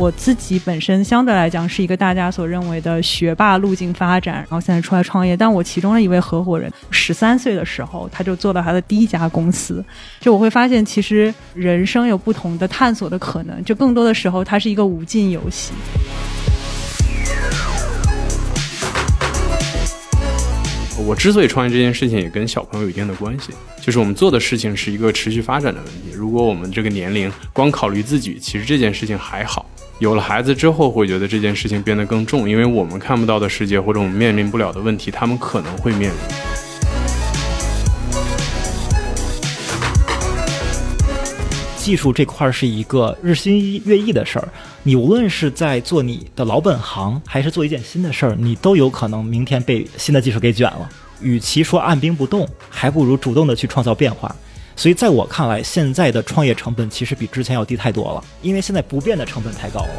我自己本身相对来讲是一个大家所认为的学霸路径发展，然后现在出来创业。但我其中的一位合伙人，十三岁的时候他就做了他的第一家公司。就我会发现，其实人生有不同的探索的可能。就更多的时候，它是一个无尽游戏。我之所以创业这件事情，也跟小朋友有一定的关系。就是我们做的事情是一个持续发展的问题。如果我们这个年龄光考虑自己，其实这件事情还好。有了孩子之后，会觉得这件事情变得更重，因为我们看不到的世界或者我们面临不了的问题，他们可能会面临。技术这块是一个日新月异的事儿，你无论是在做你的老本行，还是做一件新的事儿，你都有可能明天被新的技术给卷了。与其说按兵不动，还不如主动的去创造变化。所以在我看来，现在的创业成本其实比之前要低太多了，因为现在不变的成本太高了。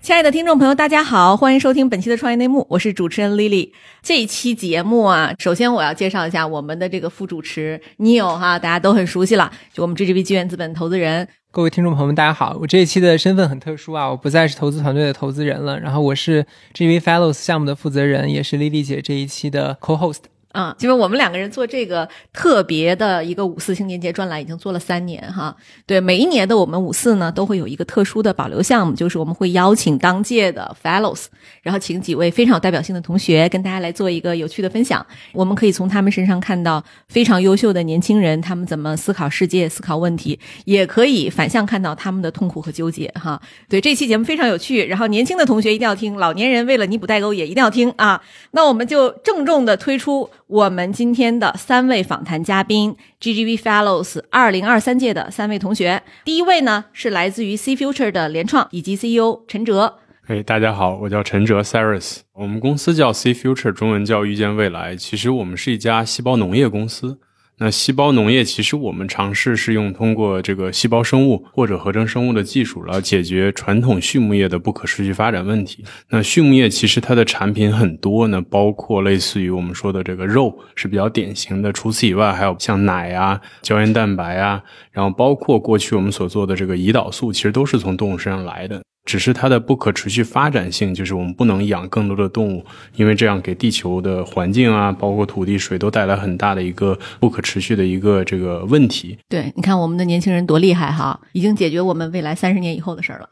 亲爱的听众朋友，大家好，欢迎收听本期的创业内幕，我是主持人 Lily。这一期节目啊，首先我要介绍一下我们的这个副主持 Neil 哈，大家都很熟悉了，就我们 GGV 纪源资本投资人。各位听众朋友们，大家好，我这一期的身份很特殊啊，我不再是投资团队的投资人了，然后我是 GV Fellows 项目的负责人，也是 Lily 姐这一期的 Co-host。嗯，因为我们两个人做这个特别的一个五四青年节专栏已经做了三年哈。对，每一年的我们五四呢，都会有一个特殊的保留项目，就是我们会邀请当届的 Fellows，然后请几位非常有代表性的同学跟大家来做一个有趣的分享。我们可以从他们身上看到非常优秀的年轻人，他们怎么思考世界、思考问题，也可以反向看到他们的痛苦和纠结哈。对，这期节目非常有趣，然后年轻的同学一定要听，老年人为了弥补代沟也一定要听啊。那我们就郑重的推出。我们今天的三位访谈嘉宾，GGV Fellows 二零二三届的三位同学。第一位呢是来自于 C Future 的联创以及 CEO 陈哲。哎，大家好，我叫陈哲 c e r i s 我们公司叫 C Future，中文叫遇见未来。其实我们是一家细胞农业公司。那细胞农业其实我们尝试是用通过这个细胞生物或者合成生物的技术来解决传统畜牧业的不可持续发展问题。那畜牧业其实它的产品很多呢，包括类似于我们说的这个肉是比较典型的。除此以外，还有像奶啊、胶原蛋白啊，然后包括过去我们所做的这个胰岛素，其实都是从动物身上来的。只是它的不可持续发展性，就是我们不能养更多的动物，因为这样给地球的环境啊，包括土地、水都带来很大的一个不可持续的一个这个问题。对，你看我们的年轻人多厉害哈，已经解决我们未来三十年以后的事儿了。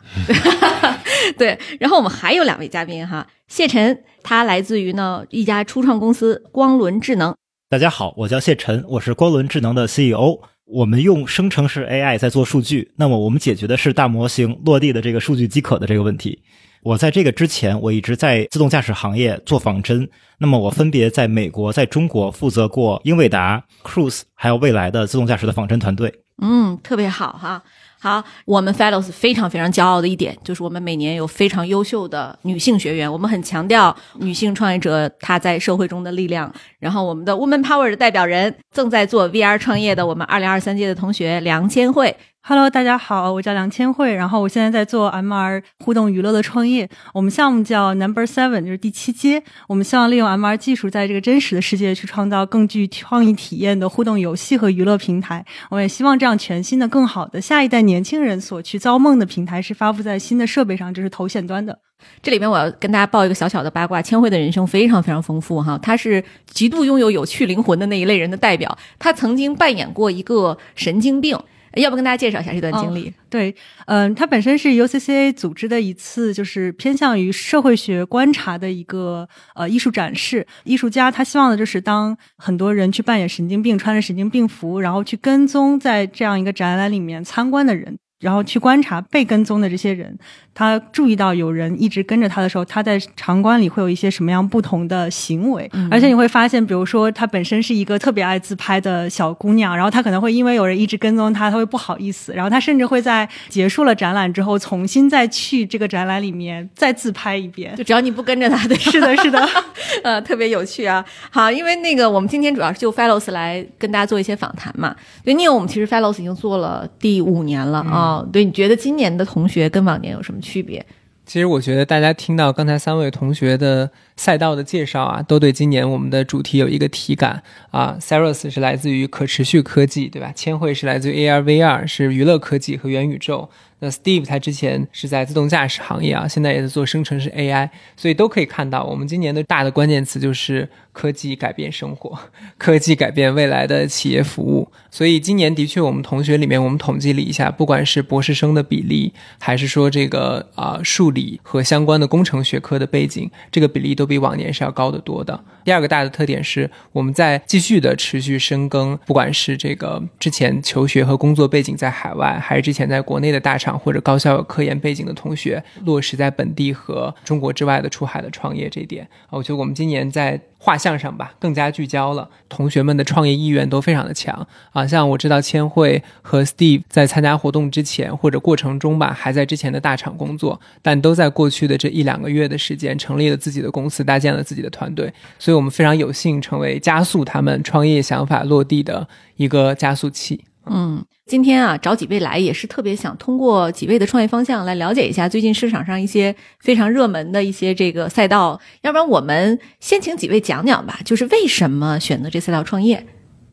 对，然后我们还有两位嘉宾哈，谢晨，他来自于呢一家初创公司光轮智能。大家好，我叫谢晨，我是光轮智能的 CEO。我们用生成式 AI 在做数据，那么我们解决的是大模型落地的这个数据饥渴的这个问题。我在这个之前，我一直在自动驾驶行业做仿真，那么我分别在美国、在中国负责过英伟达、Cruise 还有未来的自动驾驶的仿真团队。嗯，特别好哈。好，我们 Fellows 非常非常骄傲的一点就是我们每年有非常优秀的女性学员，我们很强调女性创业者她在社会中的力量。然后我们的 Woman Power 的代表人正在做 VR 创业的我们二零二三届的同学梁千惠。Hello，大家好，我叫梁千惠，然后我现在在做 MR 互动娱乐的创业。我们项目叫 Number Seven，就是第七阶。我们希望利用 MR 技术，在这个真实的世界去创造更具创意体验的互动游戏和娱乐平台。我们也希望这样全新的、更好的下一代年轻人所去造梦的平台是发布在新的设备上，就是头显端的。这里边我要跟大家报一个小小的八卦：千惠的人生非常非常丰富哈，他是极度拥有有趣灵魂的那一类人的代表。他曾经扮演过一个神经病。要不跟大家介绍一下这段经历？对，嗯，它本身是 UCCA 组织的一次，就是偏向于社会学观察的一个呃艺术展示。艺术家他希望的就是当很多人去扮演神经病，穿着神经病服，然后去跟踪在这样一个展览里面参观的人。然后去观察被跟踪的这些人，他注意到有人一直跟着他的时候，他在场馆里会有一些什么样不同的行为。而且你会发现，比如说他本身是一个特别爱自拍的小姑娘，然后她可能会因为有人一直跟踪她，她会不好意思，然后她甚至会在结束了展览之后，重新再去这个展览里面再自拍一遍。就只要你不跟着她，对是的，是的，呃，特别有趣啊。好，因为那个我们今天主要是就 Fellows 来跟大家做一些访谈嘛。对，Neil，我们其实 Fellows 已经做了第五年了啊。对，你觉得今年的同学跟往年有什么区别？其实我觉得大家听到刚才三位同学的赛道的介绍啊，都对今年我们的主题有一个体感啊。Cyrus 是来自于可持续科技，对吧？千惠是来自于 AR VR，是娱乐科技和元宇宙。那 Steve 他之前是在自动驾驶行业啊，现在也在做生成式 AI，所以都可以看到，我们今年的大的关键词就是科技改变生活，科技改变未来的企业服务。所以今年的确，我们同学里面我们统计了一下，不管是博士生的比例，还是说这个啊数理和相关的工程学科的背景，这个比例都比往年是要高得多的。第二个大的特点是，我们在继续的持续深耕，不管是这个之前求学和工作背景在海外，还是之前在国内的大厂或者高校有科研背景的同学，落实在本地和中国之外的出海的创业这一点，我觉得我们今年在。画像上吧，更加聚焦了。同学们的创业意愿都非常的强啊！像我知道千惠和 Steve 在参加活动之前或者过程中吧，还在之前的大厂工作，但都在过去的这一两个月的时间，成立了自己的公司，搭建了自己的团队。所以我们非常有幸成为加速他们创业想法落地的一个加速器。嗯，今天啊，找几位来也是特别想通过几位的创业方向来了解一下最近市场上一些非常热门的一些这个赛道。要不然我们先请几位讲讲吧，就是为什么选择这赛道创业？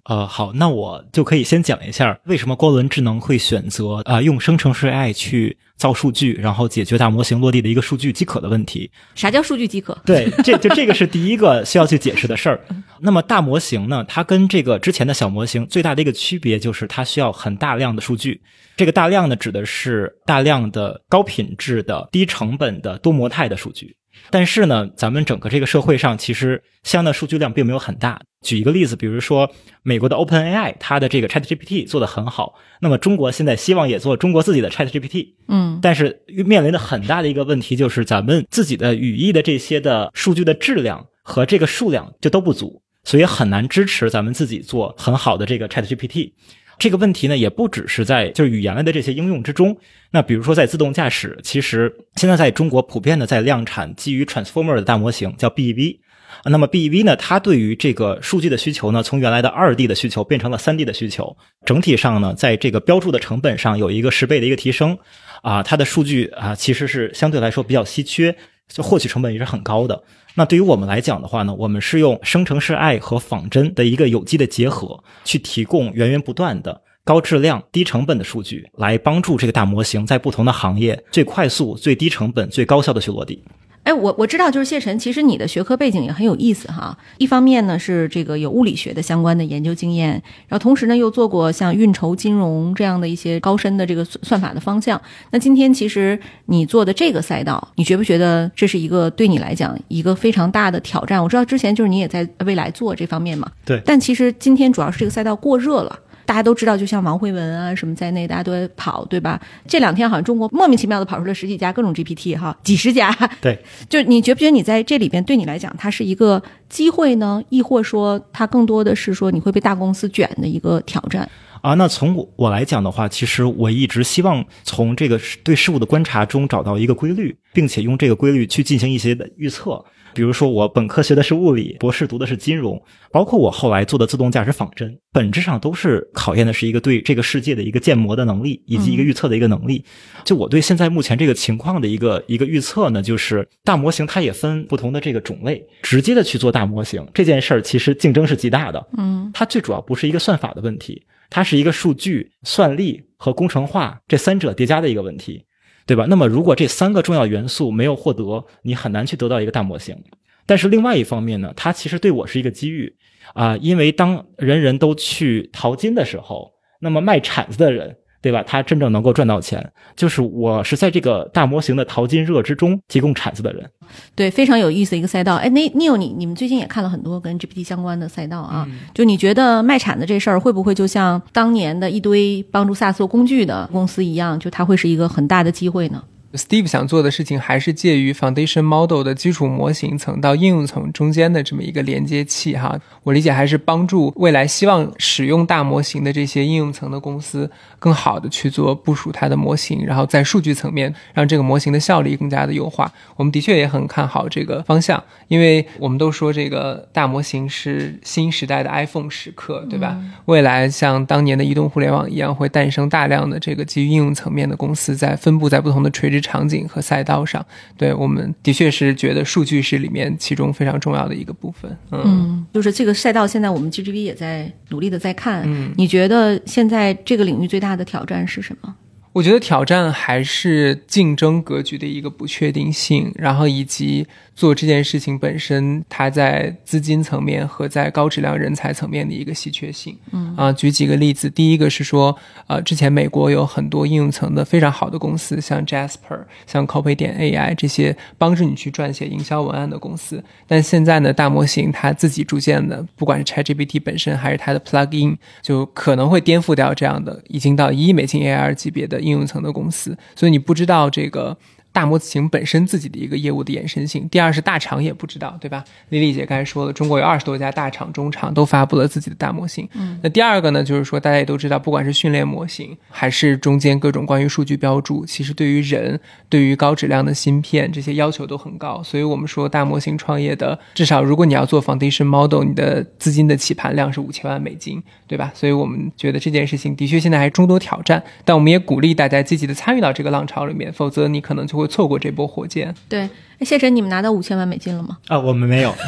呃，好，那我就可以先讲一下为什么光轮智能会选择啊用生成式 AI 去造数据，然后解决大模型落地的一个数据饥渴的问题。啥叫数据饥渴？对，这就这个是第一个需要去解释的事儿。那么大模型呢，它跟这个之前的小模型最大的一个区别就是它需要很大量的数据。这个大量呢，指的是大量的高品质的、低成本的多模态的数据。但是呢，咱们整个这个社会上其实相应的数据量并没有很大。举一个例子，比如说美国的 OpenAI，它的这个 ChatGPT 做的很好。那么中国现在希望也做中国自己的 ChatGPT，嗯，但是面临的很大的一个问题就是咱们自己的语义的这些的数据的质量和这个数量就都不足，所以很难支持咱们自己做很好的这个 ChatGPT。这个问题呢，也不只是在就是语言类的这些应用之中。那比如说在自动驾驶，其实现在在中国普遍的在量产基于 Transformer 的大模型，叫 BEV。那么 BEV 呢，它对于这个数据的需求呢，从原来的二 D 的需求变成了三 D 的需求。整体上呢，在这个标注的成本上有一个十倍的一个提升。啊，它的数据啊，其实是相对来说比较稀缺，就获取成本也是很高的。那对于我们来讲的话呢，我们是用生成式 AI 和仿真的一个有机的结合，去提供源源不断的高质量、低成本的数据，来帮助这个大模型在不同的行业最快速、最低成本、最高效的去落地。哎，我我知道，就是谢晨，其实你的学科背景也很有意思哈。一方面呢是这个有物理学的相关的研究经验，然后同时呢又做过像运筹、金融这样的一些高深的这个算算法的方向。那今天其实你做的这个赛道，你觉不觉得这是一个对你来讲一个非常大的挑战？我知道之前就是你也在未来做这方面嘛，对。但其实今天主要是这个赛道过热了。大家都知道，就像王慧文啊什么在内，大家都在跑，对吧？这两天好像中国莫名其妙的跑出了十几家各种 GPT 哈，几十家。对，就你觉不觉得你在这里边对你来讲，它是一个机会呢？亦或说它更多的是说你会被大公司卷的一个挑战？啊，那从我我来讲的话，其实我一直希望从这个对事物的观察中找到一个规律，并且用这个规律去进行一些的预测。比如说，我本科学的是物理，博士读的是金融，包括我后来做的自动驾驶仿真，本质上都是考验的是一个对这个世界的一个建模的能力，以及一个预测的一个能力。就我对现在目前这个情况的一个一个预测呢，就是大模型它也分不同的这个种类，直接的去做大模型这件事儿，其实竞争是极大的。嗯，它最主要不是一个算法的问题，它是一个数据、算力和工程化这三者叠加的一个问题。对吧？那么如果这三个重要元素没有获得，你很难去得到一个大模型。但是另外一方面呢，它其实对我是一个机遇啊，因为当人人都去淘金的时候，那么卖铲子的人。对吧？他真正能够赚到钱，就是我是在这个大模型的淘金热之中提供铲子的人。对，非常有意思的一个赛道。哎，那 Neil，你你们最近也看了很多跟 GPT 相关的赛道啊？就你觉得卖铲子这事儿会不会就像当年的一堆帮助 SaaS 做工具的公司一样，就它会是一个很大的机会呢？Steve 想做的事情还是介于 foundation model 的基础模型层到应用层中间的这么一个连接器哈。我理解还是帮助未来希望使用大模型的这些应用层的公司更好的去做部署它的模型，然后在数据层面让这个模型的效率更加的优化。我们的确也很看好这个方向，因为我们都说这个大模型是新时代的 iPhone 时刻，对吧？未来像当年的移动互联网一样，会诞生大量的这个基于应用层面的公司在分布在不同的垂直。实场景和赛道上。对我们的确是觉得数据是里面其中非常重要的一个部分。嗯，嗯，就是这个赛道，现在我们 GGV 也在努力的在看。嗯你觉得现在这个领域最大的挑战是什么？我觉得挑战还是竞争格局的一个不确定性，然后以及做这件事情本身，它在资金层面和在高质量人才层面的一个稀缺性。嗯啊，举几个例子，第一个是说，呃，之前美国有很多应用层的非常好的公司，像 Jasper、像 Copy 点 AI 这些帮助你去撰写营销文案的公司，但现在呢，大模型它自己逐渐的，不管是 ChatGPT 本身还是它的 plugin，就可能会颠覆掉这样的已经到一亿美金 AR 级别的应用层的公司，所以你不知道这个。大模型本身自己的一个业务的延伸性，第二是大厂也不知道，对吧？丽丽姐刚才说了，中国有二十多家大厂、中厂都发布了自己的大模型。嗯，那第二个呢，就是说大家也都知道，不管是训练模型，还是中间各种关于数据标注，其实对于人、对于高质量的芯片这些要求都很高。所以我们说大模型创业的，至少如果你要做 foundation model，你的资金的起盘量是五千万美金，对吧？所以我们觉得这件事情的确现在还众多挑战，但我们也鼓励大家积极的参与到这个浪潮里面，否则你可能就会错过这波火箭。对，哎谢晨，你们拿到五千万美金了吗？啊，我们没有。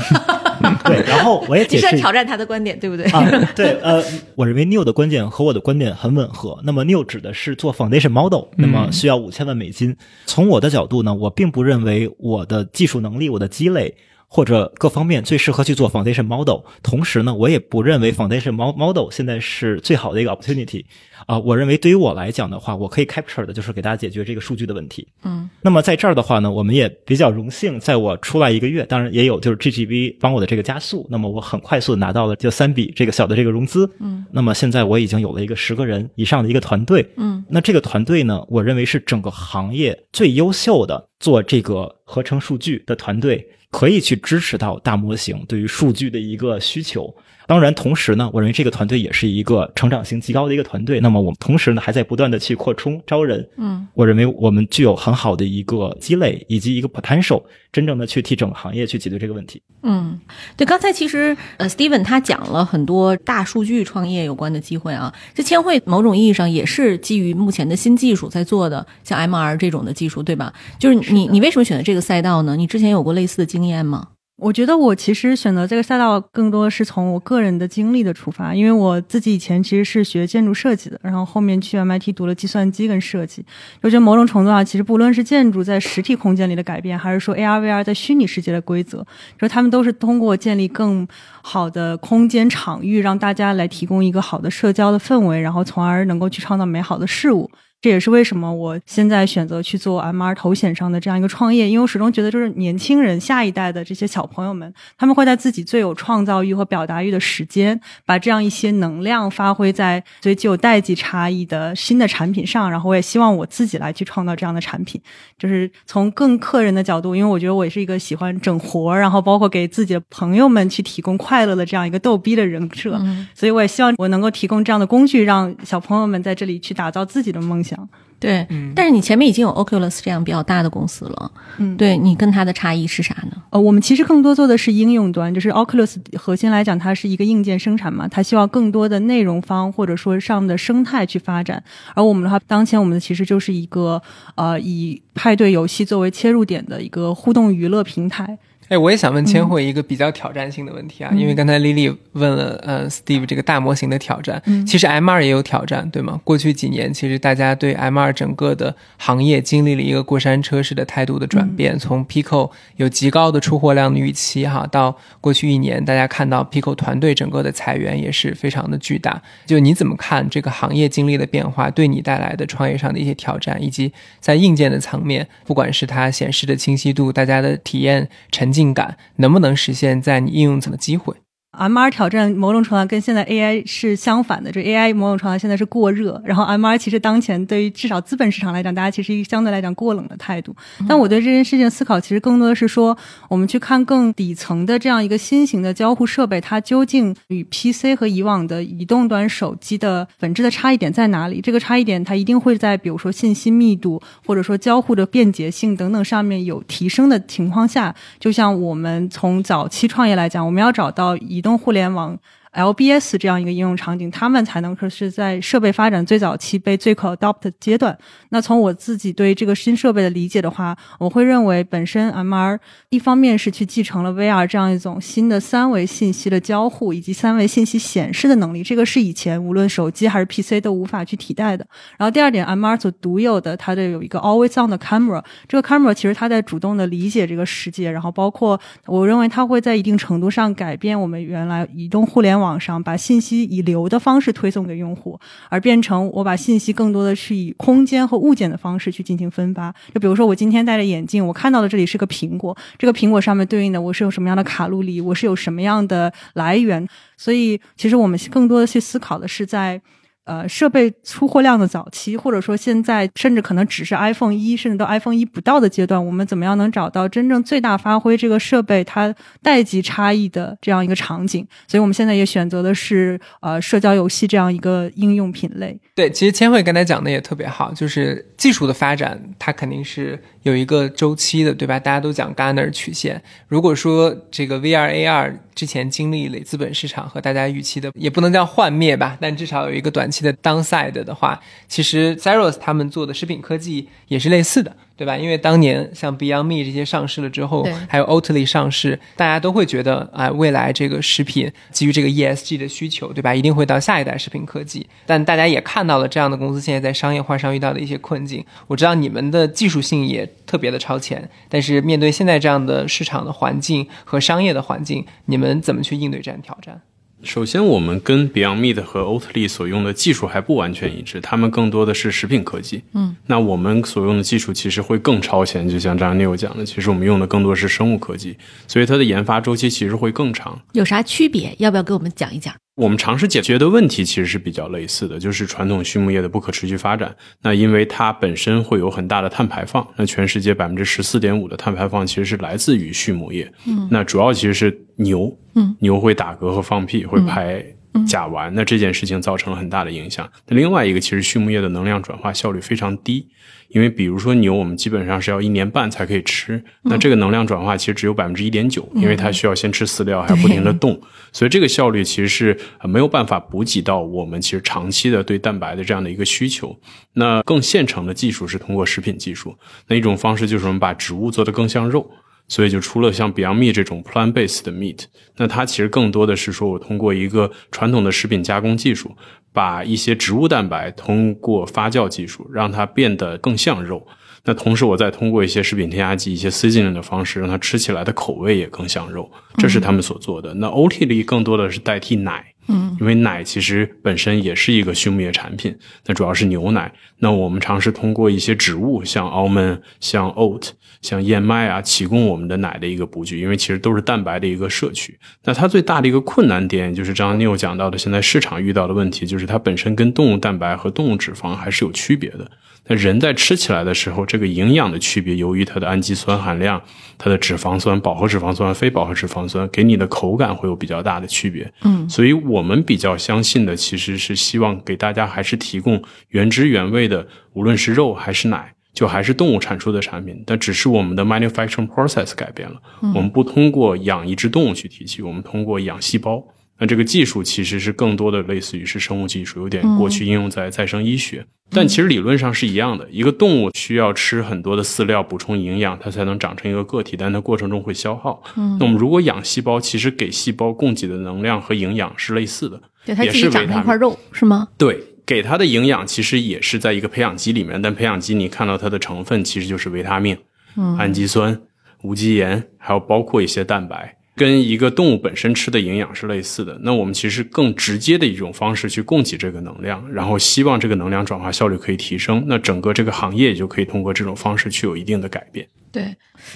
对，然后我也你解释是在挑战他的观点，对不对？啊，对，呃，我认为 New 的观点和我的观点很吻合。那么 New 指的是做 foundation model，那么需要五千万美金。从我的角度呢，我并不认为我的技术能力、我的积累或者各方面最适合去做 foundation model。同时呢，我也不认为 foundation mo- model 现在是最好的一个 opportunity。啊、我认为对于我来讲的话，我可以 capture 的就是给大家解决这个数据的问题。嗯，那么在这儿的话呢，我们也比较荣幸，在我出来一个月，当然也有就是 GGV 帮我的这个加速，那么我很快速的拿到了就三笔这个小的这个融资。嗯，那么现在我已经有了一个十个人以上的一个团队。嗯，那这个团队呢，我认为是整个行业最优秀的做这个合成数据的团队，可以去支持到大模型对于数据的一个需求。当然，同时呢，我认为这个团队也是一个成长性极高的一个团队。那么我们同时呢，还在不断的去扩充招人。嗯，我认为我们具有很好的一个积累以及一个 potential，真正的去替整个行业去解决这个问题。嗯，对，刚才其实呃，Steven 他讲了很多大数据创业有关的机会啊。这千惠某种意义上也是基于目前的新技术在做的，像 MR 这种的技术，对吧？就是你你为什么选择这个赛道呢？你之前有过类似的经验吗？我觉得我其实选择这个赛道更多是从我个人的经历的出发，因为我自己以前其实是学建筑设计的，然后后面去 MIT 读了计算机跟设计。我觉得某种程度上，其实不论是建筑在实体空间里的改变，还是说 AR、VR 在虚拟世界的规则，就他们都是通过建立更好的空间场域，让大家来提供一个好的社交的氛围，然后从而能够去创造美好的事物。这也是为什么我现在选择去做 MR 头显上的这样一个创业，因为我始终觉得，就是年轻人、下一代的这些小朋友们，他们会在自己最有创造欲和表达欲的时间，把这样一些能量发挥在最具有代际差异的新的产品上。然后，我也希望我自己来去创造这样的产品，就是从更客人的角度，因为我觉得我也是一个喜欢整活，然后包括给自己的朋友们去提供快乐的这样一个逗逼的人设。嗯所以，我也希望我能够提供这样的工具，让小朋友们在这里去打造自己的梦想。对，但是你前面已经有 Oculus 这样比较大的公司了，嗯对你跟它的差异是啥呢？呃，我们其实更多做的是应用端，就是 Oculus 核心来讲，它是一个硬件生产嘛，它希望更多的内容方或者说上面的生态去发展。而我们的话，当前我们的其实就是一个呃以派对游戏作为切入点的一个互动娱乐平台。哎，我也想问千惠一个比较挑战性的问题啊，因为刚才 Lily 问了呃 Steve 这个大模型的挑战，其实 M 二也有挑战，对吗？过去几年，其实大家对 M 二整个的行业经历了一个过山车式的态度的转变，从 Pico 有极高的出货量的预期哈，到过去一年，大家看到 Pico 团队整个的裁员也是非常的巨大。就你怎么看这个行业经历的变化，对你带来的创业上的一些挑战，以及在硬件的层面，不管是它显示的清晰度，大家的体验沉浸感，能不能实现在你应用层的机会？MR 挑战某种程度上跟现在 AI 是相反的，就 AI 某种程度上现在是过热，然后 MR 其实当前对于至少资本市场来讲，大家其实一个相对来讲过冷的态度。但我对这件事情思考，其实更多的是说，我们去看更底层的这样一个新型的交互设备，它究竟与 PC 和以往的移动端手机的本质的差异点在哪里？这个差异点它一定会在比如说信息密度或者说交互的便捷性等等上面有提升的情况下，就像我们从早期创业来讲，我们要找到移动互联网。LBS 这样一个应用场景，他们才能说是在设备发展最早期被最可 adopt 阶段。那从我自己对这个新设备的理解的话，我会认为本身 MR 一方面是去继承了 VR 这样一种新的三维信息的交互以及三维信息显示的能力，这个是以前无论手机还是 PC 都无法去替代的。然后第二点，MR 所独有的，它的有一个 always on 的 camera，这个 camera 其实它在主动的理解这个世界，然后包括我认为它会在一定程度上改变我们原来移动互联网网上把信息以流的方式推送给用户，而变成我把信息更多的是以空间和物件的方式去进行分发。就比如说我今天戴着眼镜，我看到的这里是个苹果，这个苹果上面对应的我是有什么样的卡路里，我是有什么样的来源，所以其实我们更多的去思考的是在。呃，设备出货量的早期，或者说现在甚至可能只是 iPhone 一，甚至到 iPhone 一不到的阶段，我们怎么样能找到真正最大发挥这个设备它代际差异的这样一个场景？所以我们现在也选择的是呃社交游戏这样一个应用品类。对，其实千惠刚才讲的也特别好，就是技术的发展它肯定是有一个周期的，对吧？大家都讲 Gartner 曲线。如果说这个 VR AR 之前经历了资本市场和大家预期的，也不能叫幻灭吧，但至少有一个短期的 downside 的话，其实 Zeros 他们做的食品科技也是类似的。对吧？因为当年像 Beyond Me 这些上市了之后，还有 Oatly 上市，大家都会觉得，哎，未来这个食品基于这个 ESG 的需求，对吧？一定会到下一代食品科技。但大家也看到了这样的公司现在在商业化上遇到的一些困境。我知道你们的技术性也特别的超前，但是面对现在这样的市场的环境和商业的环境，你们怎么去应对这样挑战？首先，我们跟 Beyond Meat 和 Oatly 所用的技术还不完全一致，他们更多的是食品科技。嗯，那我们所用的技术其实会更超前，就像张 Neil 讲的，其实我们用的更多是生物科技，所以它的研发周期其实会更长。有啥区别？要不要给我们讲一讲？我们尝试解决的问题其实是比较类似的，就是传统畜牧业的不可持续发展。那因为它本身会有很大的碳排放，那全世界百分之十四点五的碳排放其实是来自于畜牧业。嗯，那主要其实是牛。嗯，牛会打嗝和放屁，会排甲烷，那这件事情造成了很大的影响。那另外一个，其实畜牧业的能量转化效率非常低。因为比如说牛，我们基本上是要一年半才可以吃，那这个能量转化其实只有百分之一点九，因为它需要先吃饲料，还要不停的动，所以这个效率其实是没有办法补给到我们其实长期的对蛋白的这样的一个需求。那更现成的技术是通过食品技术，那一种方式就是我们把植物做得更像肉。所以就除了像 Beyond Meat 这种 plant-based 的 meat，那它其实更多的是说我通过一个传统的食品加工技术，把一些植物蛋白通过发酵技术让它变得更像肉。那同时我再通过一些食品添加剂、一些 seasoning 的方式，让它吃起来的口味也更像肉。这是他们所做的。那 Oatly 更多的是代替奶。嗯，因为奶其实本身也是一个畜牧业产品，那主要是牛奶。那我们尝试通过一些植物，像 almond、像 oat、像燕麦啊，提供我们的奶的一个补给，因为其实都是蛋白的一个摄取。那它最大的一个困难点，就是刚刚 Neil 讲到的，现在市场遇到的问题，就是它本身跟动物蛋白和动物脂肪还是有区别的。那人在吃起来的时候，这个营养的区别，由于它的氨基酸含量、它的脂肪酸、饱和脂肪酸、非饱和脂肪酸，给你的口感会有比较大的区别。嗯，所以我们比较相信的，其实是希望给大家还是提供原汁原味的，无论是肉还是奶，就还是动物产出的产品，但只是我们的 manufacturing process 改变了。我们不通过养一只动物去提取，我们通过养细胞。那这个技术其实是更多的类似于是生物技术，有点过去应用在再生医学，但其实理论上是一样的。一个动物需要吃很多的饲料补充营养，它才能长成一个个体，但它过程中会消耗。嗯，那我们如果养细胞，其实给细胞供给的能量和营养是类似的，对它也是自己长成一。块肉是吗？对，给它的营养其实也是在一个培养基里面，但培养基你看到它的成分其实就是维他命、嗯氨基酸、无机盐，还有包括一些蛋白。跟一个动物本身吃的营养是类似的，那我们其实更直接的一种方式去供给这个能量，然后希望这个能量转化效率可以提升，那整个这个行业也就可以通过这种方式去有一定的改变。对，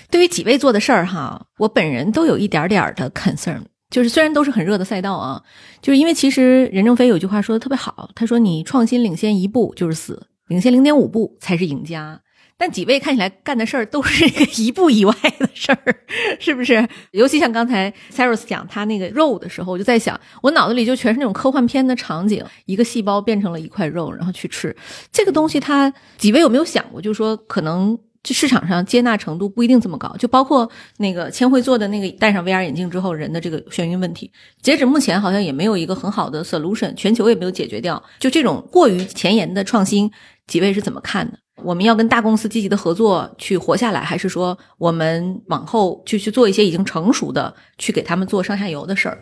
对于几位做的事儿哈，我本人都有一点点儿的 concern，就是虽然都是很热的赛道啊，就是因为其实任正非有句话说的特别好，他说你创新领先一步就是死，领先零点五步才是赢家。但几位看起来干的事儿都是这个 一步以外的事儿，是不是？尤其像刚才 Cyrus 讲他那个肉的时候，我就在想，我脑子里就全是那种科幻片的场景，一个细胞变成了一块肉，然后去吃这个东西它。几位有没有想过，就是说可能这市场上接纳程度不一定这么高。就包括那个千惠做的那个戴上 VR 眼镜之后人的这个眩晕问题，截止目前好像也没有一个很好的 solution，全球也没有解决掉。就这种过于前沿的创新，几位是怎么看的？我们要跟大公司积极的合作去活下来，还是说我们往后去去做一些已经成熟的，去给他们做上下游的事儿？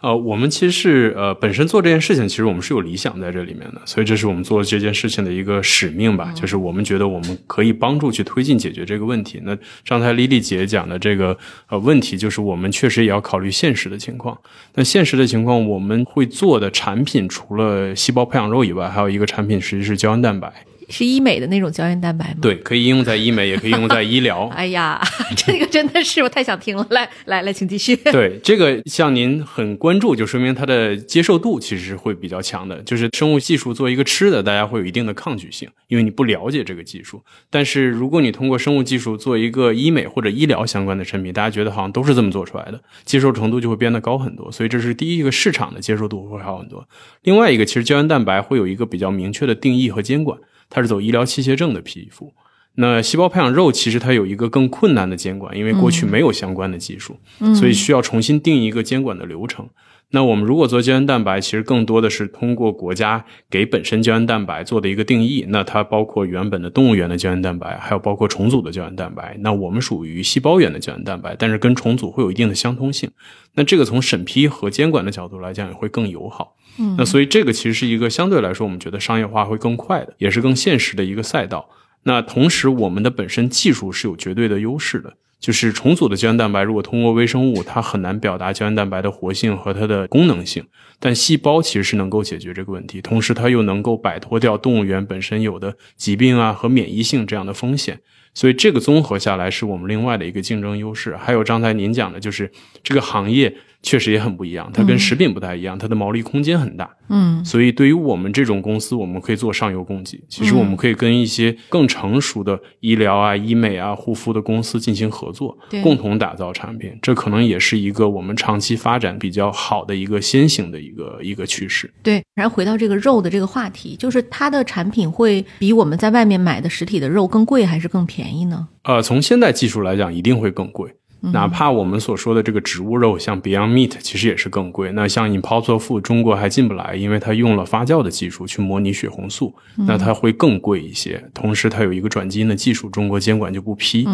呃，我们其实是呃本身做这件事情，其实我们是有理想在这里面的，所以这是我们做这件事情的一个使命吧，就是我们觉得我们可以帮助去推进解决这个问题。那刚才丽丽姐讲的这个呃问题，就是我们确实也要考虑现实的情况。那现实的情况，我们会做的产品除了细胞培养肉以外，还有一个产品实际是胶原蛋白。是医美的那种胶原蛋白吗？对，可以应用在医美，也可以应用在医疗。哎呀，这个真的是我太想听了。来 来来，请继续。对，这个像您很关注，就说明它的接受度其实是会比较强的。就是生物技术做一个吃的，大家会有一定的抗拒性，因为你不了解这个技术。但是如果你通过生物技术做一个医美或者医疗相关的产品，大家觉得好像都是这么做出来的，接受程度就会变得高很多。所以这是第一个市场的接受度会好很多。另外一个，其实胶原蛋白会有一个比较明确的定义和监管。它是走医疗器械证的皮肤，那细胞培养肉其实它有一个更困难的监管，因为过去没有相关的技术，所以需要重新定一个监管的流程。那我们如果做胶原蛋白，其实更多的是通过国家给本身胶原蛋白做的一个定义，那它包括原本的动物源的胶原蛋白，还有包括重组的胶原蛋白。那我们属于细胞源的胶原蛋白，但是跟重组会有一定的相通性。那这个从审批和监管的角度来讲，也会更友好。嗯，那所以这个其实是一个相对来说，我们觉得商业化会更快的，也是更现实的一个赛道。那同时，我们的本身技术是有绝对的优势的，就是重组的胶原蛋白，如果通过微生物，它很难表达胶原蛋白的活性和它的功能性，但细胞其实是能够解决这个问题，同时它又能够摆脱掉动物园本身有的疾病啊和免疫性这样的风险。所以这个综合下来是我们另外的一个竞争优势。还有刚才您讲的，就是这个行业。确实也很不一样，它跟食品不太一样，它的毛利空间很大。嗯，所以对于我们这种公司，我们可以做上游供给。其实我们可以跟一些更成熟的医疗啊、医美啊、护肤的公司进行合作，共同打造产品。这可能也是一个我们长期发展比较好的一个先行的一个一个趋势。对，然后回到这个肉的这个话题，就是它的产品会比我们在外面买的实体的肉更贵还是更便宜呢？呃，从现代技术来讲，一定会更贵。哪怕我们所说的这个植物肉，像 Beyond Meat，其实也是更贵。那像 Impossible Food，中国还进不来，因为它用了发酵的技术去模拟血红素，那它会更贵一些。同时，它有一个转基因的技术，中国监管就不批。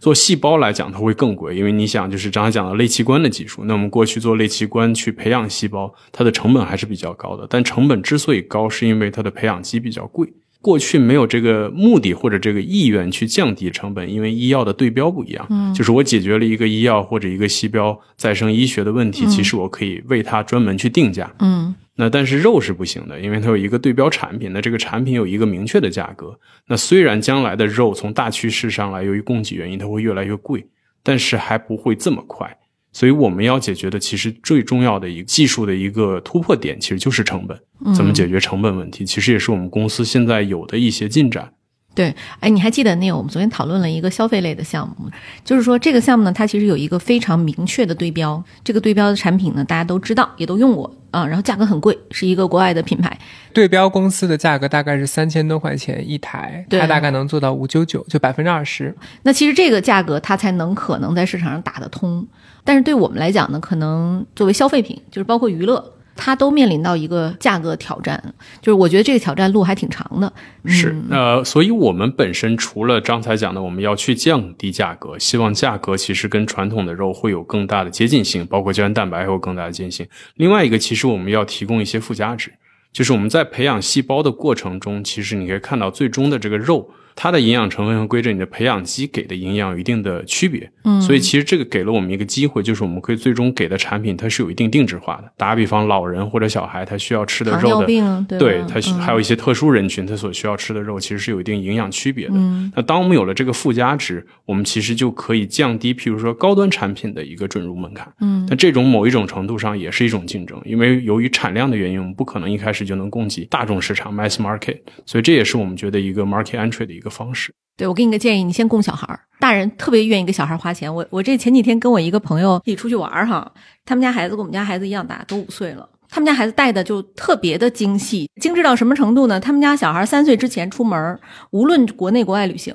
做细胞来讲，它会更贵，因为你想，就是刚才讲的类器官的技术，那我们过去做类器官去培养细胞，它的成本还是比较高的。但成本之所以高，是因为它的培养基比较贵。过去没有这个目的或者这个意愿去降低成本，因为医药的对标不一样。嗯，就是我解决了一个医药或者一个细胞再生医学的问题，其实我可以为它专门去定价。嗯，那但是肉是不行的，因为它有一个对标产品，那这个产品有一个明确的价格。那虽然将来的肉从大趋势上来，由于供给原因，它会越来越贵，但是还不会这么快。所以我们要解决的，其实最重要的一个技术的一个突破点，其实就是成本。怎么解决成本问题，其实也是我们公司现在有的一些进展。对，哎，你还记得那个我们昨天讨论了一个消费类的项目，就是说这个项目呢，它其实有一个非常明确的对标，这个对标的产品呢，大家都知道，也都用过啊，然后价格很贵，是一个国外的品牌。对标公司的价格大概是三千多块钱一台，它大概能做到五九九，就百分之二十。那其实这个价格它才能可能在市场上打得通。但是对我们来讲呢，可能作为消费品，就是包括娱乐，它都面临到一个价格挑战。就是我觉得这个挑战路还挺长的。是，呃，所以我们本身除了刚才讲的，我们要去降低价格，希望价格其实跟传统的肉会有更大的接近性，包括胶原蛋白会有更大的接近性。另外一个，其实我们要提供一些附加值，就是我们在培养细胞的过程中，其实你可以看到最终的这个肉。它的营养成分和规着你的培养基给的营养有一定的区别，嗯，所以其实这个给了我们一个机会，就是我们可以最终给的产品它是有一定定制化的。打个比方，老人或者小孩他需要吃的肉的，糖尿病对，他还有一些特殊人群他所需要吃的肉其实是有一定营养区别的。那当我们有了这个附加值，我们其实就可以降低，譬如说高端产品的一个准入门槛。嗯，那这种某一种程度上也是一种竞争，因为由于产量的原因，我们不可能一开始就能供给大众市场 mass market，所以这也是我们觉得一个 market entry 的一个方式。对，我给你个建议，你先供小孩儿。大人特别愿意给小孩花钱。我我这前几天跟我一个朋友一起出去玩儿哈，他们家孩子跟我们家孩子一样大，都五岁了。他们家孩子带的就特别的精细，精致到什么程度呢？他们家小孩三岁之前出门，无论国内国外旅行，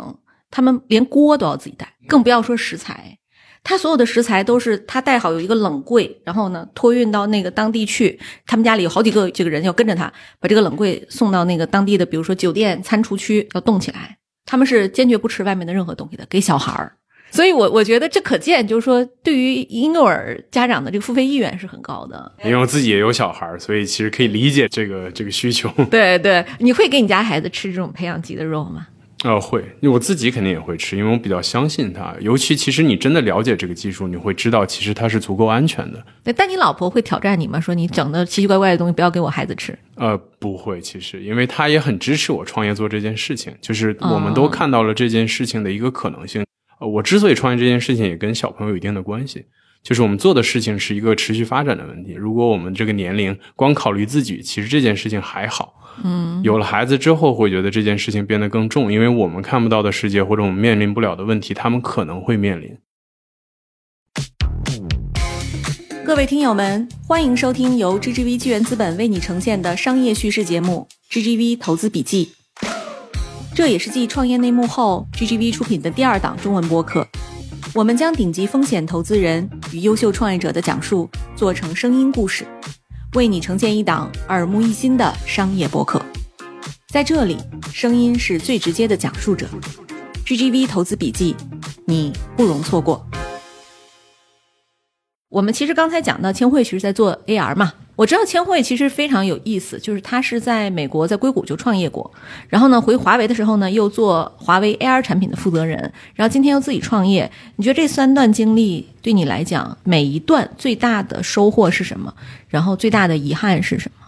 他们连锅都要自己带，更不要说食材。他所有的食材都是他带好有一个冷柜，然后呢托运到那个当地去。他们家里有好几个这个人要跟着他，把这个冷柜送到那个当地的，比如说酒店餐厨区，要冻起来。他们是坚决不吃外面的任何东西的，给小孩儿。所以，我我觉得这可见，就是说，对于婴幼儿家长的这个付费意愿是很高的。因为我自己也有小孩儿，所以其实可以理解这个这个需求。对对，你会给你家孩子吃这种培养基的肉吗？呃，会，我自己肯定也会吃，因为我比较相信它。尤其其实你真的了解这个技术，你会知道其实它是足够安全的。对，但你老婆会挑战你吗？说你整的奇奇怪怪的东西不要给我孩子吃。呃，不会，其实因为她也很支持我创业做这件事情，就是我们都看到了这件事情的一个可能性。呃，我之所以创业这件事情也跟小朋友有一定的关系，就是我们做的事情是一个持续发展的问题。如果我们这个年龄光考虑自己，其实这件事情还好。嗯，有了孩子之后，会觉得这件事情变得更重，因为我们看不到的世界或者我们面临不了的问题，他们可能会面临。各位听友们，欢迎收听由 GGV 纪元资本为你呈现的商业叙事节目《GGV 投资笔记》，这也是继创业内幕后 GGV 出品的第二档中文播客。我们将顶级风险投资人与优秀创业者的讲述做成声音故事。为你呈现一档耳目一新的商业播客，在这里，声音是最直接的讲述者。GGV 投资笔记，你不容错过。我们其实刚才讲到千惠，其实在做 AR 嘛。我知道千惠其实非常有意思，就是他是在美国在硅谷就创业过，然后呢回华为的时候呢又做华为 AR 产品的负责人，然后今天又自己创业。你觉得这三段经历对你来讲，每一段最大的收获是什么？然后最大的遗憾是什么？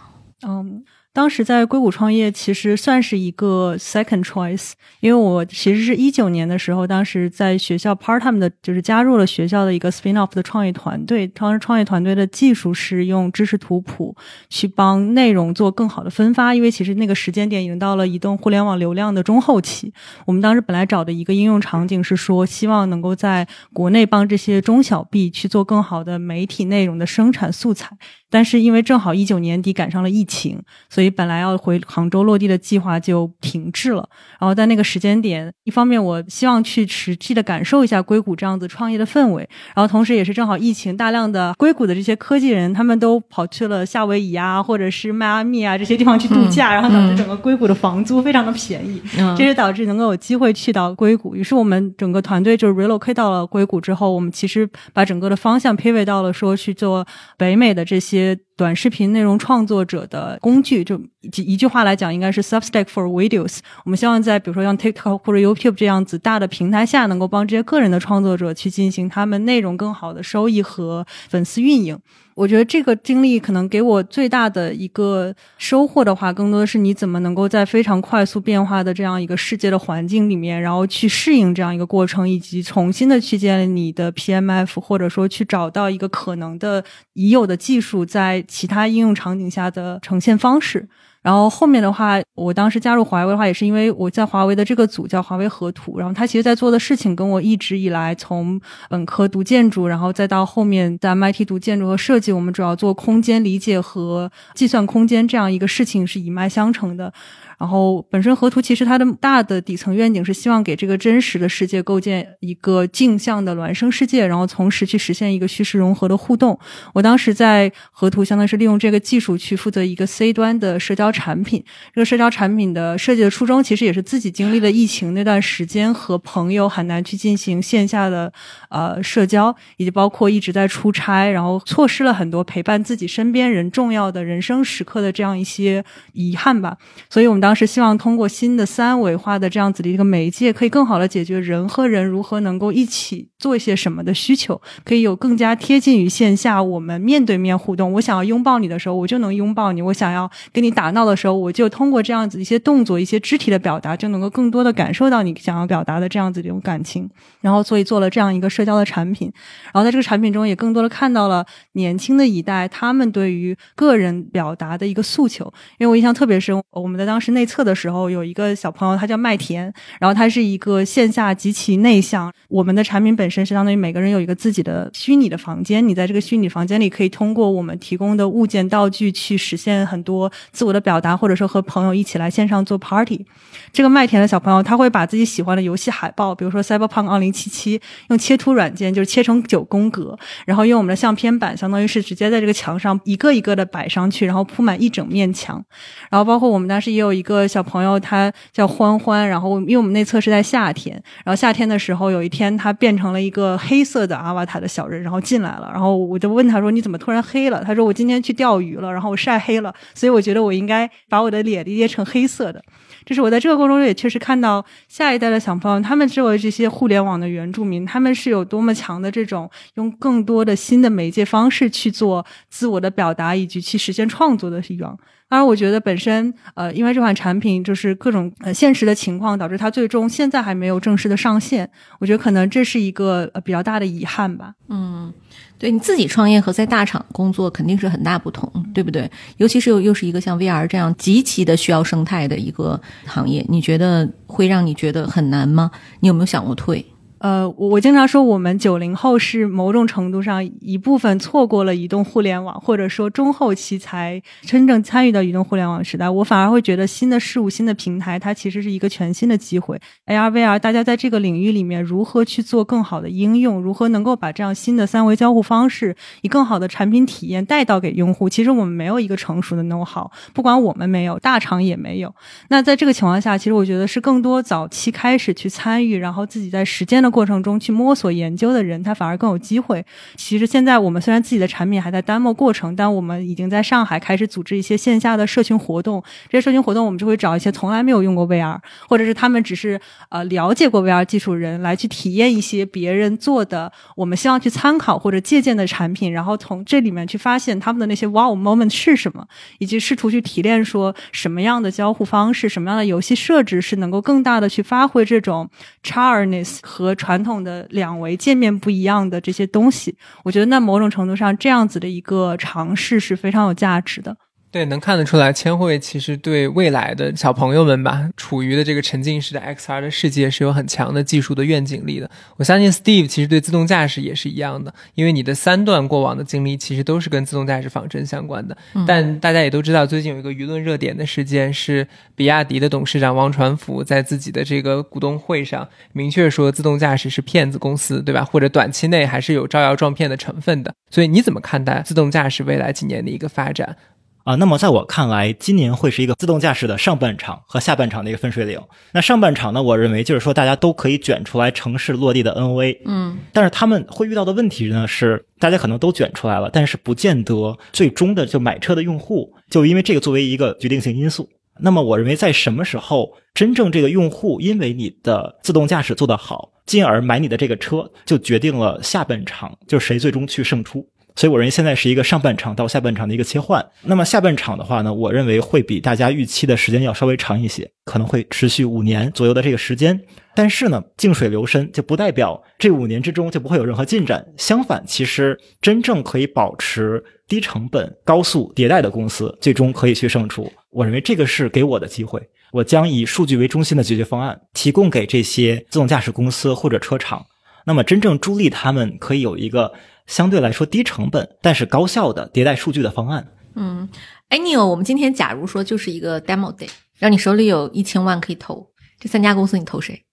嗯。当时在硅谷创业，其实算是一个 second choice，因为我其实是一九年的时候，当时在学校 part time 的，就是加入了学校的一个 spin off 的创业团队。当时创业团队的技术是用知识图谱去帮内容做更好的分发，因为其实那个时间点已经到了移动互联网流量的中后期。我们当时本来找的一个应用场景是说，希望能够在国内帮这些中小 B 去做更好的媒体内容的生产素材。但是因为正好一九年底赶上了疫情，所以本来要回杭州落地的计划就停滞了。然后在那个时间点，一方面我希望去实际的感受一下硅谷这样子创业的氛围，然后同时也是正好疫情，大量的硅谷的这些科技人他们都跑去了夏威夷啊，或者是迈阿密啊这些地方去度假，然后导致整个硅谷的房租非常的便宜，这是导致能够有机会去到硅谷。于是我们整个团队就 relocate 到了硅谷之后，我们其实把整个的方向 pivot 到了说去做北美的这些。短视频内容创作者的工具，就一句话来讲，应该是 Substack for Videos。我们希望在比如说像 TikTok 或者 YouTube 这样子大的平台下，能够帮这些个人的创作者去进行他们内容更好的收益和粉丝运营。我觉得这个经历可能给我最大的一个收获的话，更多的是你怎么能够在非常快速变化的这样一个世界的环境里面，然后去适应这样一个过程，以及重新的去建立你的 PMF，或者说去找到一个可能的已有的技术在其他应用场景下的呈现方式。然后后面的话，我当时加入华为的话，也是因为我在华为的这个组叫华为河图，然后他其实在做的事情跟我一直以来从本科读建筑，然后再到后面在 MIT 读建筑和设计，我们主要做空间理解和计算空间这样一个事情是一脉相承的。然后，本身河图其实它的大的底层愿景是希望给这个真实的世界构建一个镜像的孪生世界，然后同时去实现一个虚实融合的互动。我当时在河图，相当于是利用这个技术去负责一个 C 端的社交产品。这个社交产品的设计的初衷，其实也是自己经历了疫情那段时间，和朋友很难去进行线下的呃社交，以及包括一直在出差，然后错失了很多陪伴自己身边人重要的人生时刻的这样一些遗憾吧。所以我们。当时希望通过新的三维化的这样子的一个媒介，可以更好的解决人和人如何能够一起做一些什么的需求，可以有更加贴近于线下我们面对面互动。我想要拥抱你的时候，我就能拥抱你；我想要跟你打闹的时候，我就通过这样子一些动作、一些肢体的表达，就能够更多的感受到你想要表达的这样子的一种感情。然后，所以做了这样一个社交的产品。然后在这个产品中，也更多的看到了年轻的一代他们对于个人表达的一个诉求。因为我印象特别深，我们在当时。内测的时候，有一个小朋友，他叫麦田，然后他是一个线下极其内向。我们的产品本身。身是相当于每个人有一个自己的虚拟的房间，你在这个虚拟房间里可以通过我们提供的物件道具去实现很多自我的表达，或者说和朋友一起来线上做 party。这个麦田的小朋友他会把自己喜欢的游戏海报，比如说《Cyberpunk 2077》，用切图软件就是切成九宫格，然后用我们的相片板，相当于是直接在这个墙上一个一个的摆上去，然后铺满一整面墙。然后包括我们当时也有一个小朋友，他叫欢欢，然后因为我们内测是在夏天，然后夏天的时候有一天他变成了一个黑色的阿瓦塔的小人，然后进来了，然后我就问他说：“你怎么突然黑了？”他说：“我今天去钓鱼了，然后我晒黑了，所以我觉得我应该把我的脸捏成黑色的。”就是我在这个过程中也确实看到下一代的小朋友，他们作为这些互联网的原住民，他们是有多么强的这种用更多的新的媒介方式去做自我的表达以及去实现创作的欲望。当然，我觉得本身呃，因为这款产品就是各种呃现实的情况，导致它最终现在还没有正式的上线。我觉得可能这是一个呃比较大的遗憾吧。嗯，对，你自己创业和在大厂工作肯定是很大不同，对不对？尤其是又又是一个像 VR 这样极其的需要生态的一个行业，你觉得会让你觉得很难吗？你有没有想过退？呃，我我经常说，我们九零后是某种程度上一部分错过了移动互联网，或者说中后期才真正参与到移动互联网时代。我反而会觉得，新的事物、新的平台，它其实是一个全新的机会。AR、VR，大家在这个领域里面如何去做更好的应用，如何能够把这样新的三维交互方式以更好的产品体验带到给用户？其实我们没有一个成熟的 know how，不管我们没有，大厂也没有。那在这个情况下，其实我觉得是更多早期开始去参与，然后自己在实践的。过程中去摸索研究的人，他反而更有机会。其实现在我们虽然自己的产品还在 demo 过程，但我们已经在上海开始组织一些线下的社群活动。这些社群活动，我们就会找一些从来没有用过 VR，或者是他们只是呃了解过 VR 技术人来去体验一些别人做的，我们希望去参考或者借鉴的产品，然后从这里面去发现他们的那些 wow moment 是什么，以及试图去提炼说什么样的交互方式、什么样的游戏设置是能够更大的去发挥这种 charness 和。传统的两维界面不一样的这些东西，我觉得那某种程度上这样子的一个尝试是非常有价值的。对，能看得出来，千惠其实对未来的小朋友们吧，处于的这个沉浸式的 XR 的世界是有很强的技术的愿景力的。我相信 Steve 其实对自动驾驶也是一样的，因为你的三段过往的经历其实都是跟自动驾驶仿真相关的。但大家也都知道，最近有一个舆论热点的事件是，比亚迪的董事长王传福在自己的这个股东会上明确说，自动驾驶是骗子公司，对吧？或者短期内还是有招摇撞骗的成分的。所以你怎么看待自动驾驶未来几年的一个发展？啊，那么在我看来，今年会是一个自动驾驶的上半场和下半场的一个分水岭。那上半场呢，我认为就是说大家都可以卷出来城市落地的 NV，嗯，但是他们会遇到的问题呢是，大家可能都卷出来了，但是不见得最终的就买车的用户就因为这个作为一个决定性因素。那么我认为在什么时候真正这个用户因为你的自动驾驶做得好，进而买你的这个车，就决定了下半场就谁最终去胜出。所以我认为现在是一个上半场到下半场的一个切换。那么下半场的话呢，我认为会比大家预期的时间要稍微长一些，可能会持续五年左右的这个时间。但是呢，静水流深就不代表这五年之中就不会有任何进展。相反，其实真正可以保持低成本、高速迭代的公司，最终可以去胜出。我认为这个是给我的机会。我将以数据为中心的解决方案提供给这些自动驾驶公司或者车厂，那么真正助力他们可以有一个。相对来说低成本，但是高效的迭代数据的方案。嗯，哎，Neil，我们今天假如说就是一个 demo day，让你手里有一千万可以投，这三家公司你投谁？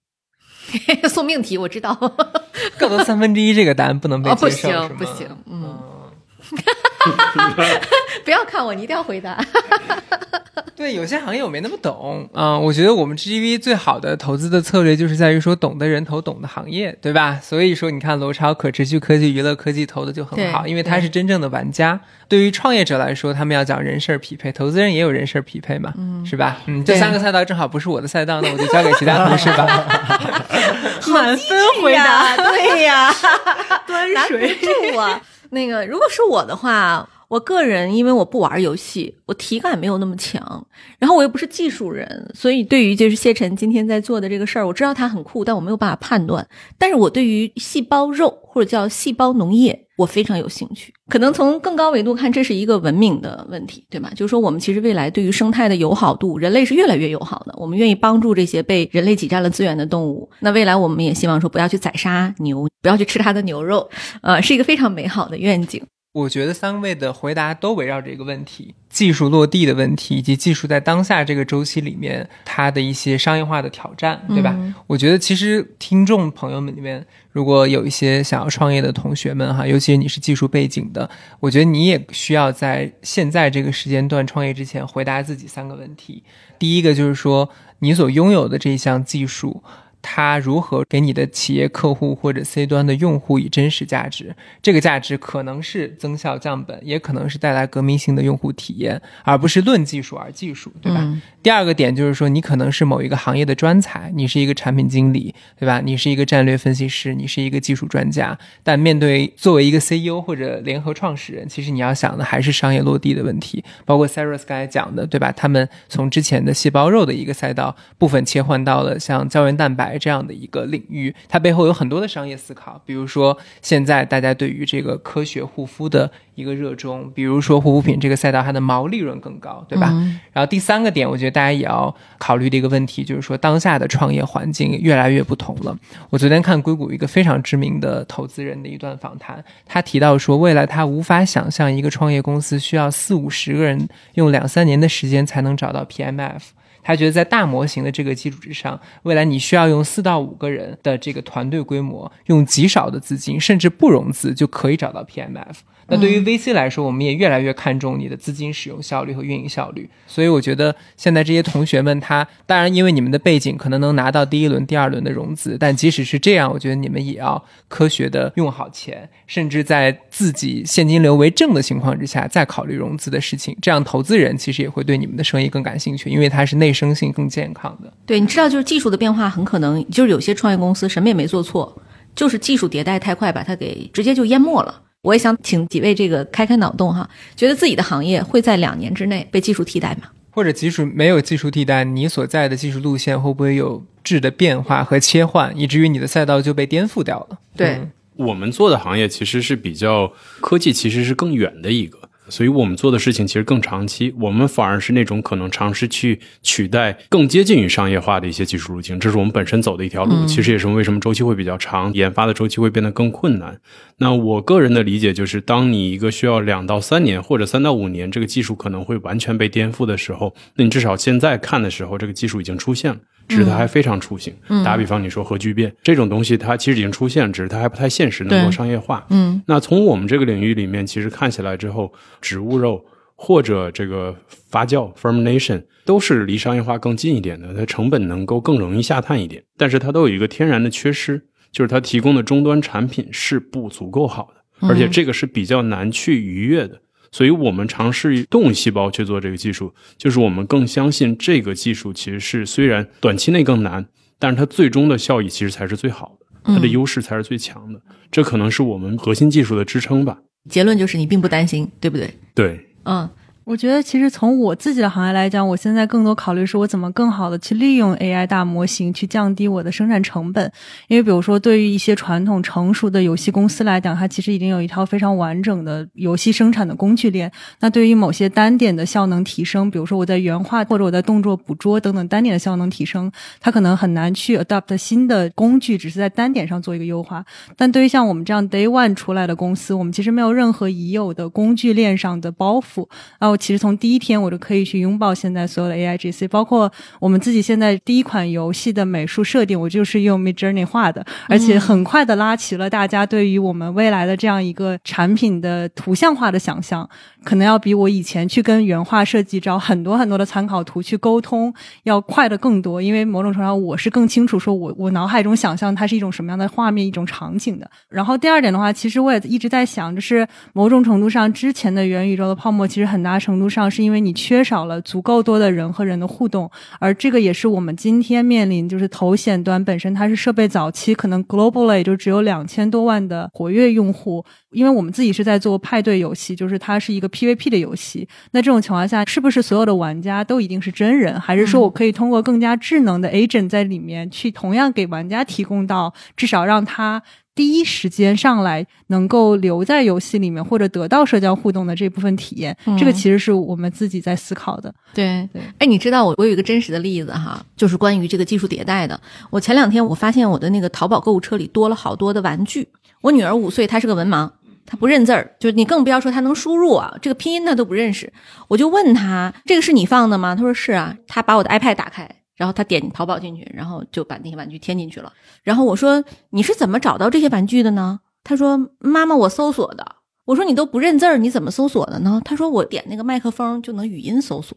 送命题，我知道。各得三分之一，这个答案不能被接受，不行，不行，嗯。不要看我，你一定要回答。对，有些行业我没那么懂啊。我觉得我们 GGV 最好的投资的策略就是在于说，懂的人投懂的行业，对吧？所以说，你看楼超可持续科技、娱乐科技投的就很好，因为他是真正的玩家。对于创业者来说，他们要讲人事匹配，投资人也有人事匹配嘛，是吧？嗯，这三个赛道正好不是我的赛道，那我就交给其他同事吧。满分回答，对呀，端水住啊。那个，如果是我的话。我个人因为我不玩游戏，我体感没有那么强，然后我又不是技术人，所以对于就是谢晨今天在做的这个事儿，我知道他很酷，但我没有办法判断。但是我对于细胞肉或者叫细胞农业，我非常有兴趣。可能从更高维度看，这是一个文明的问题，对吗？就是说，我们其实未来对于生态的友好度，人类是越来越友好的，我们愿意帮助这些被人类挤占了资源的动物。那未来我们也希望说，不要去宰杀牛，不要去吃它的牛肉，呃，是一个非常美好的愿景。我觉得三位的回答都围绕着一个问题：技术落地的问题，以及技术在当下这个周期里面它的一些商业化的挑战，对吧？我觉得其实听众朋友们里面，如果有一些想要创业的同学们哈，尤其是你是技术背景的，我觉得你也需要在现在这个时间段创业之前回答自己三个问题。第一个就是说，你所拥有的这项技术。它如何给你的企业客户或者 C 端的用户以真实价值？这个价值可能是增效降本，也可能是带来革命性的用户体验，而不是论技术而技术，对吧？第二个点就是说，你可能是某一个行业的专才，你是一个产品经理，对吧？你是一个战略分析师，你是一个技术专家，但面对作为一个 CEO 或者联合创始人，其实你要想的还是商业落地的问题。包括 Saras 刚才讲的，对吧？他们从之前的细胞肉的一个赛道部分切换到了像胶原蛋白。这样的一个领域，它背后有很多的商业思考。比如说，现在大家对于这个科学护肤的一个热衷，比如说护肤品这个赛道，它的毛利润更高，对吧？然后第三个点，我觉得大家也要考虑的一个问题，就是说当下的创业环境越来越不同了。我昨天看硅谷一个非常知名的投资人的一段访谈，他提到说，未来他无法想象一个创业公司需要四五十个人用两三年的时间才能找到 PMF。他觉得在大模型的这个基础之上，未来你需要用四到五个人的这个团队规模，用极少的资金，甚至不融资就可以找到 PMF。那对于 VC 来说，我们也越来越看重你的资金使用效率和运营效率。所以我觉得现在这些同学们，他当然因为你们的背景可能能拿到第一轮、第二轮的融资，但即使是这样，我觉得你们也要科学的用好钱，甚至在自己现金流为正的情况之下再考虑融资的事情。这样投资人其实也会对你们的生意更感兴趣，因为它是内生性更健康的。对，你知道，就是技术的变化很可能就是有些创业公司什么也没做错，就是技术迭代太快，把它给直接就淹没了。我也想请几位这个开开脑洞哈，觉得自己的行业会在两年之内被技术替代吗？或者即使没有技术替代，你所在的技术路线会不会有质的变化和切换，以至于你的赛道就被颠覆掉了？对我们做的行业其实是比较科技，其实是更远的一个。所以我们做的事情其实更长期，我们反而是那种可能尝试去取代更接近于商业化的一些技术路径，这是我们本身走的一条路。其实也是为什么周期会比较长，研发的周期会变得更困难。那我个人的理解就是，当你一个需要两到三年或者三到五年，这个技术可能会完全被颠覆的时候，那你至少现在看的时候，这个技术已经出现了。只是它还非常雏形。打比方，你说核聚变这种东西，它其实已经出现，只是它还不太现实，能够商业化。嗯，那从我们这个领域里面，其实看起来之后，植物肉或者这个发酵 （fermentation） 都是离商业化更近一点的，它成本能够更容易下探一点，但是它都有一个天然的缺失，就是它提供的终端产品是不足够好的，而且这个是比较难去逾越的。所以我们尝试动物细胞去做这个技术，就是我们更相信这个技术其实是虽然短期内更难，但是它最终的效益其实才是最好的，它的优势才是最强的。这可能是我们核心技术的支撑吧。结论就是你并不担心，对不对？对，嗯。我觉得，其实从我自己的行业来讲，我现在更多考虑是我怎么更好的去利用 AI 大模型去降低我的生产成本。因为，比如说，对于一些传统成熟的游戏公司来讲，它其实已经有一套非常完整的游戏生产的工具链。那对于某些单点的效能提升，比如说我在原画或者我在动作捕捉等等单点的效能提升，它可能很难去 adopt 新的工具，只是在单点上做一个优化。但对于像我们这样 day one 出来的公司，我们其实没有任何已有的工具链上的包袱啊。其实从第一天我就可以去拥抱现在所有的 AI GC，包括我们自己现在第一款游戏的美术设定，我就是用 Mid Journey 画的，而且很快的拉齐了大家对于我们未来的这样一个产品的图像化的想象。可能要比我以前去跟原画设计找很多很多的参考图去沟通要快的更多，因为某种程度上我是更清楚说我我脑海中想象它是一种什么样的画面一种场景的。然后第二点的话，其实我也一直在想，就是某种程度上之前的元宇宙的泡沫其实很大程度上是因为你缺少了足够多的人和人的互动，而这个也是我们今天面临，就是头显端本身它是设备早期，可能 globally 就只有两千多万的活跃用户，因为我们自己是在做派对游戏，就是它是一个 PVP 的游戏，那这种情况下，是不是所有的玩家都一定是真人，还是说我可以通过更加智能的 agent 在里面去同样给玩家提供到至少让他。第一时间上来能够留在游戏里面或者得到社交互动的这部分体验，嗯这个其实是我们自己在思考的。对对哎，你知道我我有一个真实的例子哈，就是关于这个技术迭代的。我前两天我发现我的那个淘宝购物车里多了好多的玩具。我女儿五岁，她是个文盲，他不认字儿，就是你更不要说他能输入啊，这个拼音他都不认识。我就问他这个是你放的吗？他说是啊。他把我的 iPad 打开，然后他点淘宝进去，然后就把那些玩具添进去了。然后我说你是怎么找到这些玩具的呢？他说妈妈，我搜索的。我说你都不认字儿，你怎么搜索的呢？他说我点那个麦克风就能语音搜索。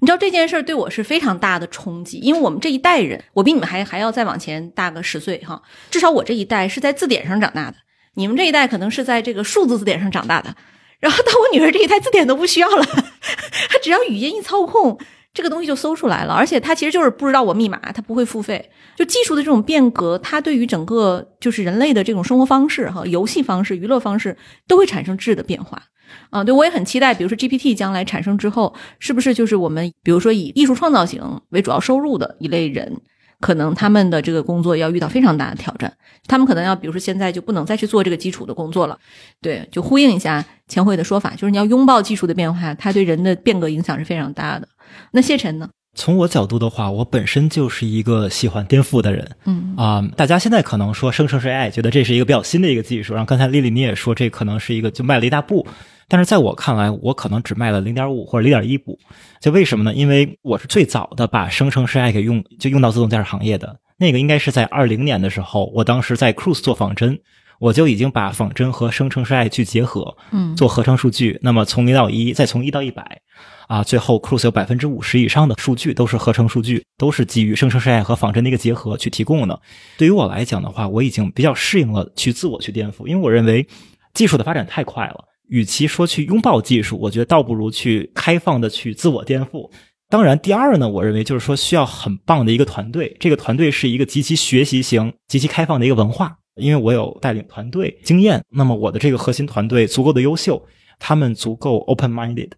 你知道这件事儿对我是非常大的冲击，因为我们这一代人，我比你们还还要再往前大个十岁哈，至少我这一代是在字典上长大的，你们这一代可能是在这个数字字典上长大的。然后到我女儿这一代，字典都不需要了，她只要语音一操控，这个东西就搜出来了。而且她其实就是不知道我密码，她不会付费。就技术的这种变革，它对于整个就是人类的这种生活方式哈、游戏方式、娱乐方式都会产生质的变化。啊，对我也很期待，比如说 GPT 将来产生之后，是不是就是我们比如说以艺术创造型为主要收入的一类人，可能他们的这个工作要遇到非常大的挑战，他们可能要比如说现在就不能再去做这个基础的工作了，对，就呼应一下钱慧的说法，就是你要拥抱技术的变化，它对人的变革影响是非常大的。那谢晨呢？从我角度的话，我本身就是一个喜欢颠覆的人嗯啊、大家现在可能说生成式 AI，觉得这是一个比较新的一个技术。然后刚才丽丽你也说，这可能是一个就迈了一大步，但是在我看来，我可能只卖了零点五或者零点一步。就为什么呢？因为我是最早的把生成式 AI 给用就用到自动驾驶行业的。那个应该是在二零年的时候，我当时在 Cruise 做仿真，我就已经把仿真和生成式 AI 去结合，嗯做合成数据。那么从零到一，再从一到一百，啊，最后 Cruise 有百分之五十以上的数据都是合成数据，都是基于生成式 AI 和仿真的一个结合去提供的。对于我来讲的话，我已经比较适应了去自我去颠覆，因为我认为技术的发展太快了，与其说去拥抱技术，我觉得倒不如去开放的去自我颠覆。当然，第二呢，我认为就是说需要很棒的一个团队，这个团队是一个极其学习型、极其开放的一个文化。因为我有带领团队经验，那么我的这个核心团队足够的优秀，他们足够 open minded。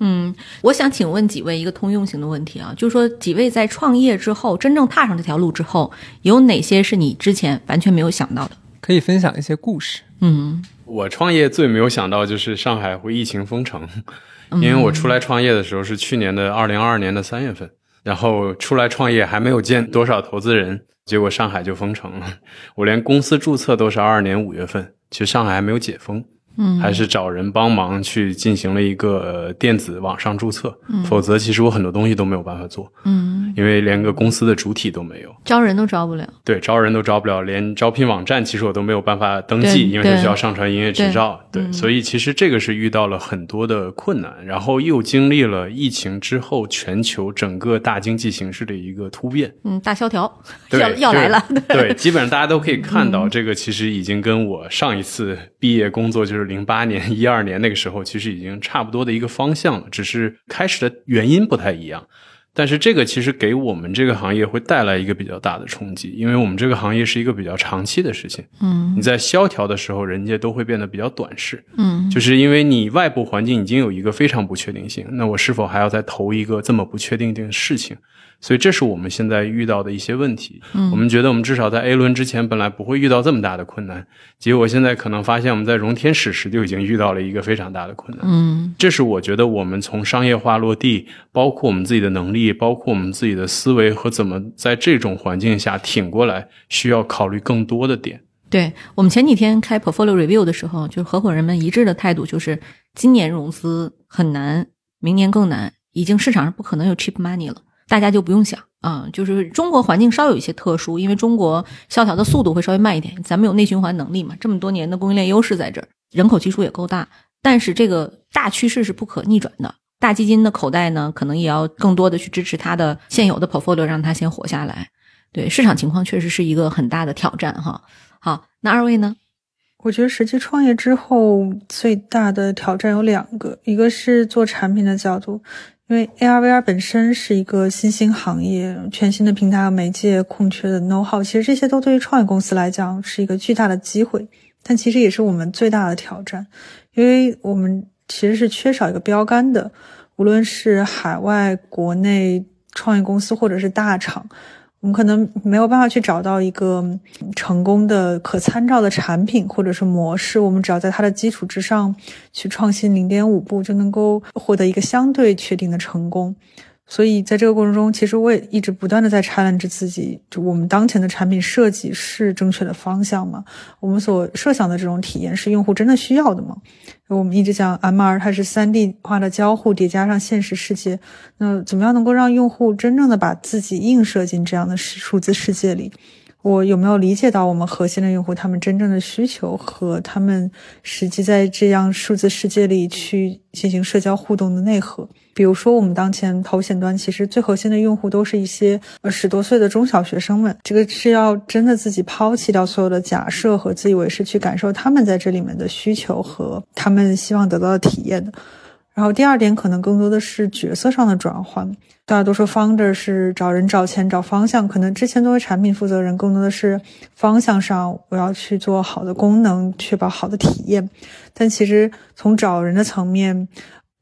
嗯，我想请问几位一个通用型的问题啊，就是说几位在创业之后，真正踏上这条路之后，有哪些是你之前完全没有想到的？可以分享一些故事。嗯。我创业最没有想到就是上海会疫情封城，因为我出来创业的时候是去年的二零二二年的三月份，然后出来创业还没有见多少投资人，结果上海就封城了。我连公司注册都是二二年五月份，其实上海还没有解封，嗯。还是找人帮忙去进行了一个呃电子网上注册，否则其实我很多东西都没有办法做，嗯，因为连个公司的主体都没有。招人都招不了。对，招人都招不了，连招聘网站其实我都没有办法登记，因为它对需要上传营业执照。对所以其实这个是遇到了很多的困难，然后又经历了疫情之后全球整个大经济形势的一个突变。嗯，大萧条，要要来了。就是对，基本上大家都可以看到，这个其实已经跟我上一次毕业工作就是零八年、一二年那个时候，其实已经差不多的一个方向了，只是开始的原因不太一样。但是这个其实给我们这个行业会带来一个比较大的冲击，因为我们这个行业是一个比较长期的事情。嗯你在萧条的时候，人家都会变得比较短视，嗯就是因为你外部环境已经有一个非常不确定性，那我是否还要再投一个这么不确定的事情？所以这是我们现在遇到的一些问题。嗯我们觉得我们至少在 A 轮之前本来不会遇到这么大的困难，结果现在可能发现我们在融天使时就已经遇到了一个非常大的困难。嗯这是我觉得我们从商业化落地，包括我们自己的能力，包括我们自己的思维和怎么在这种环境下挺过来，需要考虑更多的点。对我们前几天开 portfolio review 的时候，就是合伙人们一致的态度就是，今年融资很难，明年更难，已经市场上不可能有 cheap money 了，大家就不用想啊、就是中国环境稍有一些特殊，因为中国萧条的速度会稍微慢一点，咱们有内循环能力嘛，这么多年的供应链优势在这儿，人口基数也够大，但是这个大趋势是不可逆转的。大基金的口袋呢，可能也要更多的去支持它的现有的 portfolio，让它先活下来。对市场情况确实是一个很大的挑战哈。好，那二位呢？我觉得实际创业之后最大的挑战有两个，一个是做产品的角度，因为 AR VR 本身是一个新兴行业，全新的平台和媒介空缺的 know how，其实这些都对于创业公司来讲是一个巨大的机会，但其实也是我们最大的挑战，因为我们其实是缺少一个标杆的，无论是海外、国内创业公司或者是大厂。我们可能没有办法去找到一个成功的可参照的产品或者是模式，我们只要在它的基础之上去创新零点五步，就能够获得一个相对确定的成功。所以在这个过程中，其实我也一直不断的在 challenge 自己，就我们当前的产品设计是正确的方向吗？我们所设想的这种体验是用户真的需要的吗？我们一直讲 MR 它是三 D 化的交互叠加上现实世界，那怎么样能够让用户真正的把自己映射进这样的数字世界里？我有没有理解到我们核心的用户他们真正的需求和他们实际在这样数字世界里去进行社交互动的内核？比如说，我们当前头显端其实最核心的用户都是一些呃十多岁的中小学生们，这个是要真的自己抛弃掉所有的假设和自以为是，去感受他们在这里面的需求和他们希望得到的体验的。然后第二点可能更多的是角色上的转换。大家都说 founder 是找人、找钱、找方向，可能之前作为产品负责人，更多的是方向上我要去做好的功能，确保好的体验。但其实从找人的层面，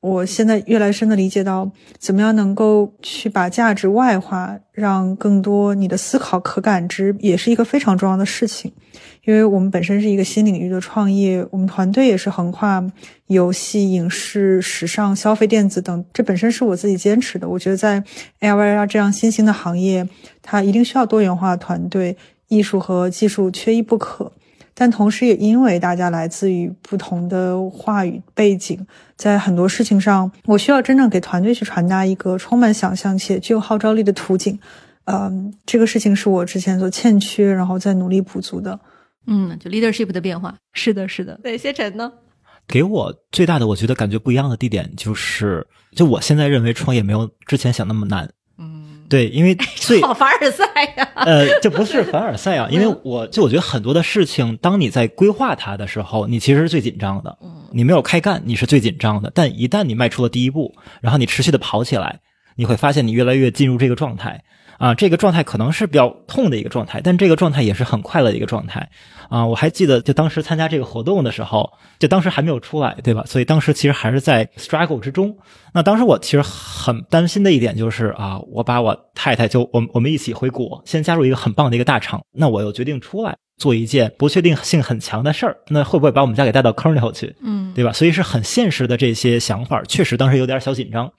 我现在越来深的理解到，怎么样能够去把价值外化，让更多你的思考可感知，也是一个非常重要的事情。因为我们本身是一个新领域的创业，我们团队也是横跨游戏、影视、时尚、消费电子等，这本身是我自己坚持的。我觉得在 AR VR 这样新兴的行业，它一定需要多元化团队，艺术和技术缺一不可。但同时，也因为大家来自于不同的话语背景，在很多事情上，我需要真正给团队去传达一个充满想象且具有号召力的图景。嗯，这个事情是我之前所欠缺，然后再努力补足的。嗯，就 leadership 的变化，是的，是的。对，谢晨呢？给我最大的，我觉得感觉不一样的地点就是，就我现在认为创业没有之前想那么难。嗯，对，因为最好凡尔赛呀。呃，这不是凡尔赛啊，因为我就我觉得很多的事情，当你在规划它的时候，你其实是最紧张的。嗯，你没有开干，你是最紧张的。但一旦你迈出了第一步，然后你持续的跑起来，你会发现你越来越进入这个状态。啊，这个状态可能是比较痛的一个状态，但这个状态也是很快乐的一个状态。啊，我还记得，就当时参加这个活动的时候，就当时还没有出来，对吧？所以当时其实还是在 struggle 之中。那当时我其实很担心的一点就是啊，我把我太太就我我们一起回国，先加入一个很棒的一个大厂。那我又决定出来做一件不确定性很强的事儿，那会不会把我们家给带到坑里头去？嗯，对吧？所以是很现实的这些想法，确实当时有点小紧张。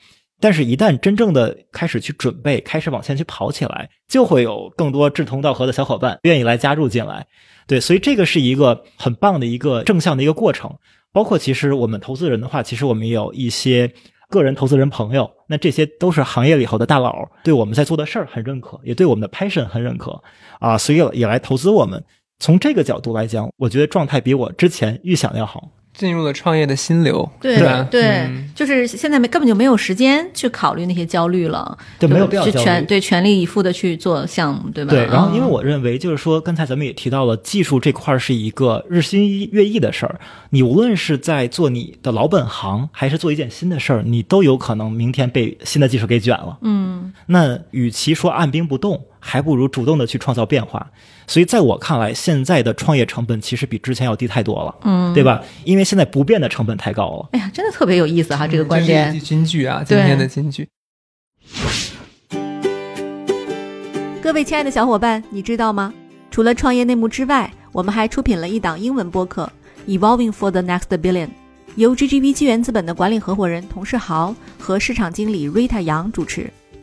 但是，一旦真正的开始去准备，开始往前去跑起来，就会有更多志同道合的小伙伴愿意来加入进来。对，所以这个是一个很棒的一个正向的一个过程。包括其实我们投资人的话，其实我们有一些个人投资人朋友，那这些都是行业里头的大佬，对我们在做的事儿很认可，也对我们的 passion 很认可啊，所以也来投资我们。从这个角度来讲，我觉得状态比我之前预想要好。进入了创业的心流，对吧？对，就是现在没根本就没有时间去考虑那些焦虑了，就没有必要全对全力以赴的去做项目，对吧？对。然后，因为我认为，就是说，刚才咱们也提到了，技术这块是一个日新月异的事儿。你无论是在做你的老本行，还是做一件新的事儿，你都有可能明天被新的技术给卷了。嗯。那与其说按兵不动，还不如主动的去创造变化。所以，在我看来，现在的创业成本其实比之前要低太多了，嗯，对吧？因为现在不变的成本太高了。哎呀，真的特别有意思哈，这个观点。金句啊，今天的金句。各位亲爱的小伙伴，你知道吗？除了创业内幕之外，我们还出品了一档英文播客《Evolving for the Next Billion》，由 GGV 纪元资本的管理合伙人童世豪和市场经理 Rita 杨主持。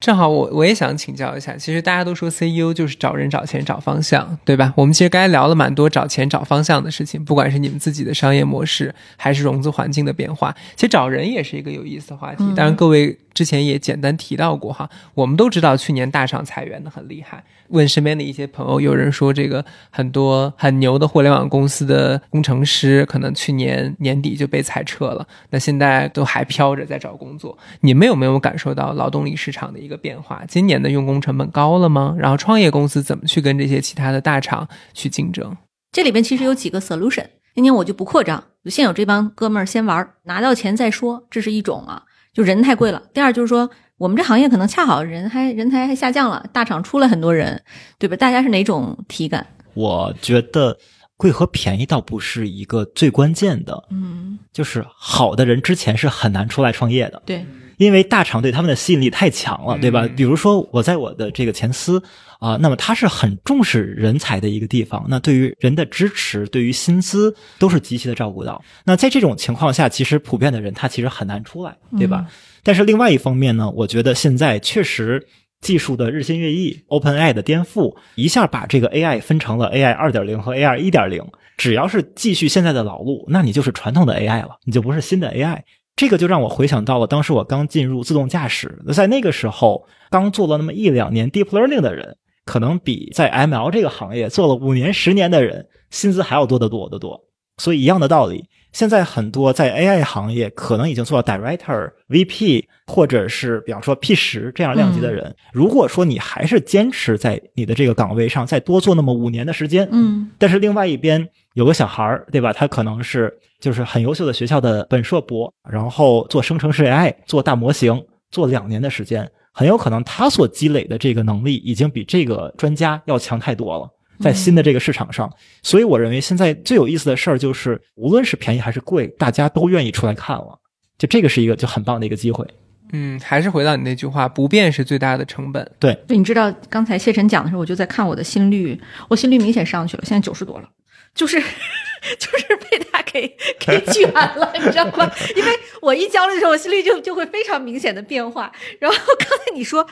正好我我也想请教一下，其实大家都说 CEO 就是找人、找钱、找方向，对吧？我们其实刚才聊了蛮多找钱、找方向的事情，不管是你们自己的商业模式，还是融资环境的变化，其实找人也是一个有意思的话题。当然，各位之前也简单提到过哈，我们都知道去年大厂裁员的很厉害。问身边的一些朋友，有人说这个很多很牛的互联网公司的工程师，可能去年年底就被裁撤了，那现在都还飘着在找工作。你们有没有感受到劳动力市场的一个变化？今年的用工成本高了吗？然后创业公司怎么去跟这些其他的大厂去竞争？这里边其实有几个 solution。今年我就不扩张，就现有这帮哥们儿先玩，拿到钱再说，这是一种啊。就人太贵了。第二就是说。我们这行业可能恰好人还人才还下降了，大厂出了很多人，对吧？大家是哪种体感？我觉得贵和便宜倒不是一个最关键的，嗯，就是好的人之前是很难出来创业的，对，因为大厂对他们的吸引力太强了，对吧？嗯比如说我在我的这个前司啊、那么他是很重视人才的一个地方，那对于人的支持，对于薪资都是极其的照顾到。那在这种情况下，其实普遍的人他其实很难出来，对吧？但是另外一方面呢，我觉得现在确实技术的日新月异，OpenAI 的颠覆，一下把这个 AI 分成了 AI 二点零和 AI 一点零。只要是继续现在的老路，那你就是传统的 AI 了，你就不是新的 AI。这个就让我回想到了当时我刚进入自动驾驶，在那个时候刚做了那么一两年 deep learning 的人，可能比在 ML 这个行业做了五年、十年的人薪资还要多得多得多。所以一样的道理，现在很多在 AI 行业可能已经做到 director、VP，或者是比方说 P 十这样量级的人，如果说你还是坚持在你的这个岗位上再多做那么五年的时间，嗯但是另外一边有个小孩儿，对吧？他可能是就是很优秀的学校的本硕博，然后做生成式 AI，做大模型，做两年的时间，很有可能他所积累的这个能力已经比这个专家要强太多了。在新的这个市场上，所以我认为现在最有意思的事儿就是，无论是便宜还是贵，大家都愿意出来看了。就这个是一个就很棒的一个机会。嗯，还是回到你那句话，不变是最大的成本。对，对，你知道刚才谢晨讲的时候，我就在看我的心率，我心率明显上去了，现在九十多了，就是 就是被他给给卷了，你知道吗？因为我一焦虑的时候，我心率就就会非常明显的变化。然后刚才你说。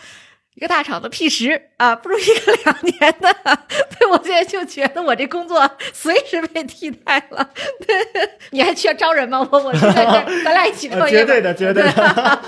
一个大厂的 P 十啊，不如一个两年的，对我现在就觉得我这工作随时被替代了。对，你还需要招人吗？我我现在这咱俩一起创 业吧，绝对的绝对的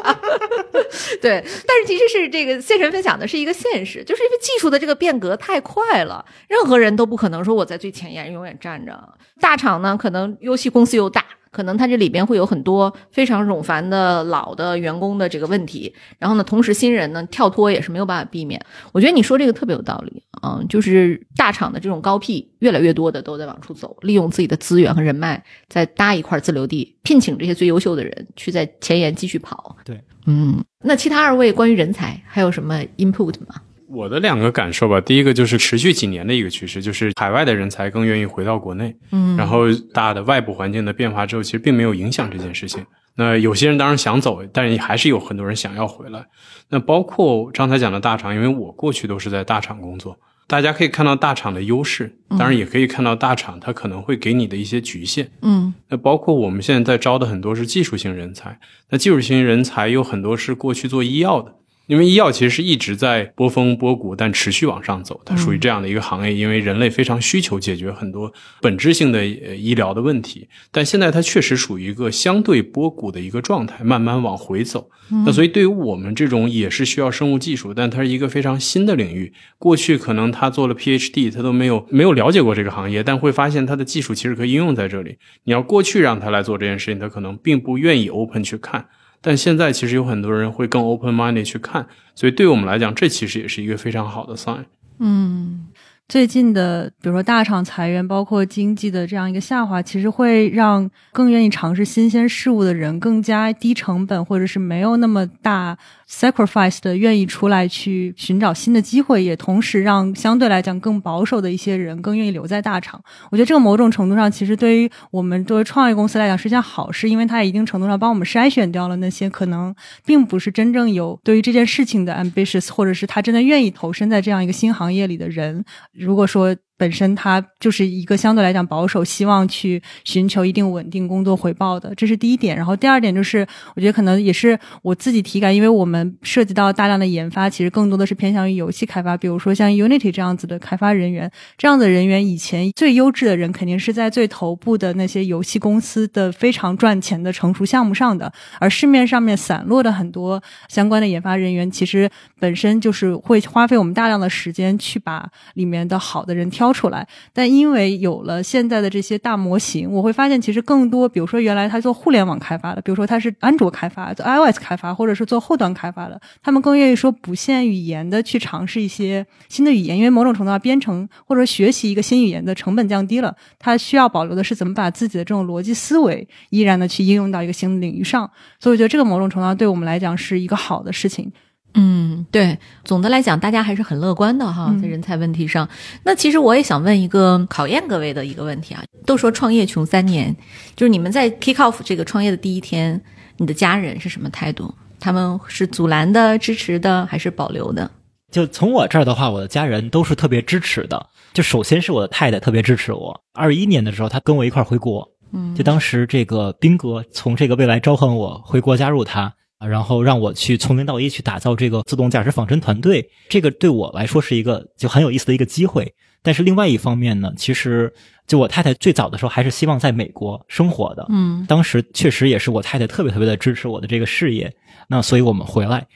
对，但是其实是这个谢晨分享的是一个现实，就是因为技术的这个变革太快了，任何人都不可能说我在最前沿永远站着。大厂呢，可能游戏公司又大。可能它这里边会有很多非常冗繁的老的员工的这个问题，然后呢，同时新人呢跳脱也是没有办法避免。我觉得你说这个特别有道理，嗯，就是大厂的这种高 P 越来越多的都在往出走，利用自己的资源和人脉，再搭一块自留地，聘请这些最优秀的人去在前沿继续跑。对，嗯，那其他二位关于人才还有什么 input 吗？我的两个感受吧，第一个就是持续几年的一个趋势，就是海外的人才更愿意回到国内，嗯然后大的外部环境的变化之后，其实并没有影响这件事情。那有些人当然想走，但是还是有很多人想要回来。那包括刚才讲的大厂，因为我过去都是在大厂工作，大家可以看到大厂的优势，当然也可以看到大厂它可能会给你的一些局限。嗯那包括我们现在在招的很多是技术型人才，那技术型人才有很多是过去做医药的，因为医药其实是一直在波峰波谷，但持续往上走，它属于这样的一个行业，因为人类非常需求解决很多本质性的呃医疗的问题，但现在它确实属于一个相对波谷的一个状态，慢慢往回走。那所以对于我们这种也是需要生物技术，但它是一个非常新的领域。过去可能他做了 PhD，他都没有没有了解过这个行业，但会发现他的技术其实可以应用在这里。你要过去让他来做这件事情，他可能并不愿意 open 去看。但现在其实有很多人会更 open money 去看，所以对我们来讲，这其实也是一个非常好的 sign。嗯最近的，比如说大厂裁员，包括经济的这样一个下滑，其实会让更愿意尝试新鲜事物的人更加低成本，或者是没有那么大 sacrifice 的愿意出来去寻找新的机会，也同时让相对来讲更保守的一些人更愿意留在大厂。我觉得这个某种程度上，其实对于我们作为创业公司来讲是件好事，因为它一定程度上帮我们筛选掉了那些可能并不是真正有对于这件事情的 ambitious，或者是他真的愿意投身在这样一个新行业里的人。如果说本身他就是一个相对来讲保守，希望去寻求一定稳定工作回报的，这是第一点。然后第二点就是，我觉得可能也是我自己体感，因为我们涉及到大量的研发，其实更多的是偏向于游戏开发，比如说像 Unity 这样子的开发人员，这样的人员以前最优质的人肯定是在最头部的那些游戏公司的非常赚钱的成熟项目上的，而市面上面散落的很多相关的研发人员，其实本身就是会花费我们大量的时间去把里面的好的人挑。出来，但因为有了现在的这些大模型，我会发现其实更多，比如说原来他做互联网开发的，比如说他是安卓开发、做 iOS 开发，或者是做后端开发的，他们更愿意说不限语言的去尝试一些新的语言，因为某种程度上编程或者学习一个新语言的成本降低了，他需要保留的是怎么把自己的这种逻辑思维依然的去应用到一个新的领域上，所以我觉得这个某种程度上对我们来讲是一个好的事情。嗯，对，总的来讲，大家还是很乐观的哈，在人才问题上。那其实我也想问一个考验各位的一个问题啊。都说创业穷三年，就是你们在 kick off 这个创业的第一天，你的家人是什么态度？他们是阻拦的、支持的，还是保留的？就从我这儿的话，我的家人都是特别支持的。就首先是我的太太特别支持我。二一年的时候，她跟我一块儿回国，嗯，就当时这个斌哥从这个未来召唤我回国加入他。啊，然后让我去从零到一去打造这个自动驾驶仿真团队，这个对我来说是一个就很有意思的一个机会。但是另外一方面呢，其实就我太太最早的时候还是希望在美国生活的，嗯，当时确实也是我太太特别特别的支持我的这个事业。那所以我们回来，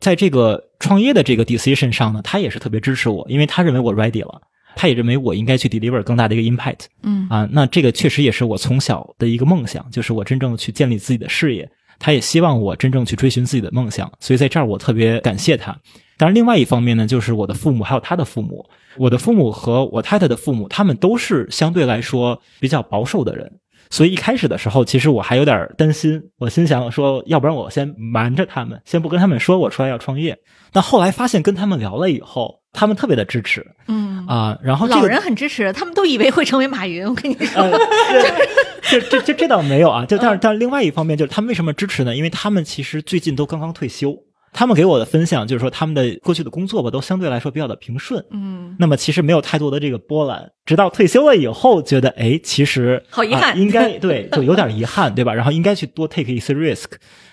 在这个创业的这个 decision 上呢，她也是特别支持我，因为她认为我 ready 了，他也认为我应该去 deliver 更大的一个 impact，嗯啊，那这个确实也是我从小的一个梦想，就是我真正去建立自己的事业。他也希望我真正去追寻自己的梦想，所以在这儿我特别感谢他。当然，另外一方面呢，就是我的父母还有他的父母，我的父母和我太太的父母，他们都是相对来说比较保守的人，所以一开始的时候，其实我还有点担心。我心想说，要不然我先瞒着他们，先不跟他们说我出来要创业。但后来发现跟他们聊了以后。他们特别的支持，嗯啊，然后老人很支持，他们都以为会成为马云。我跟你说，这这这这倒没有啊，就但是但另外一方面，就是他们为什么支持呢？因为他们其实最近都刚刚退休，他们给我的分享就是说，他们的过去的工作吧，都相对来说比较的平顺，嗯，那么其实没有太多的这个波澜，直到退休了以后，觉得哎，其实好遗憾，应该对，就有点遗憾，对吧？然后应该去多 take 一些 risk。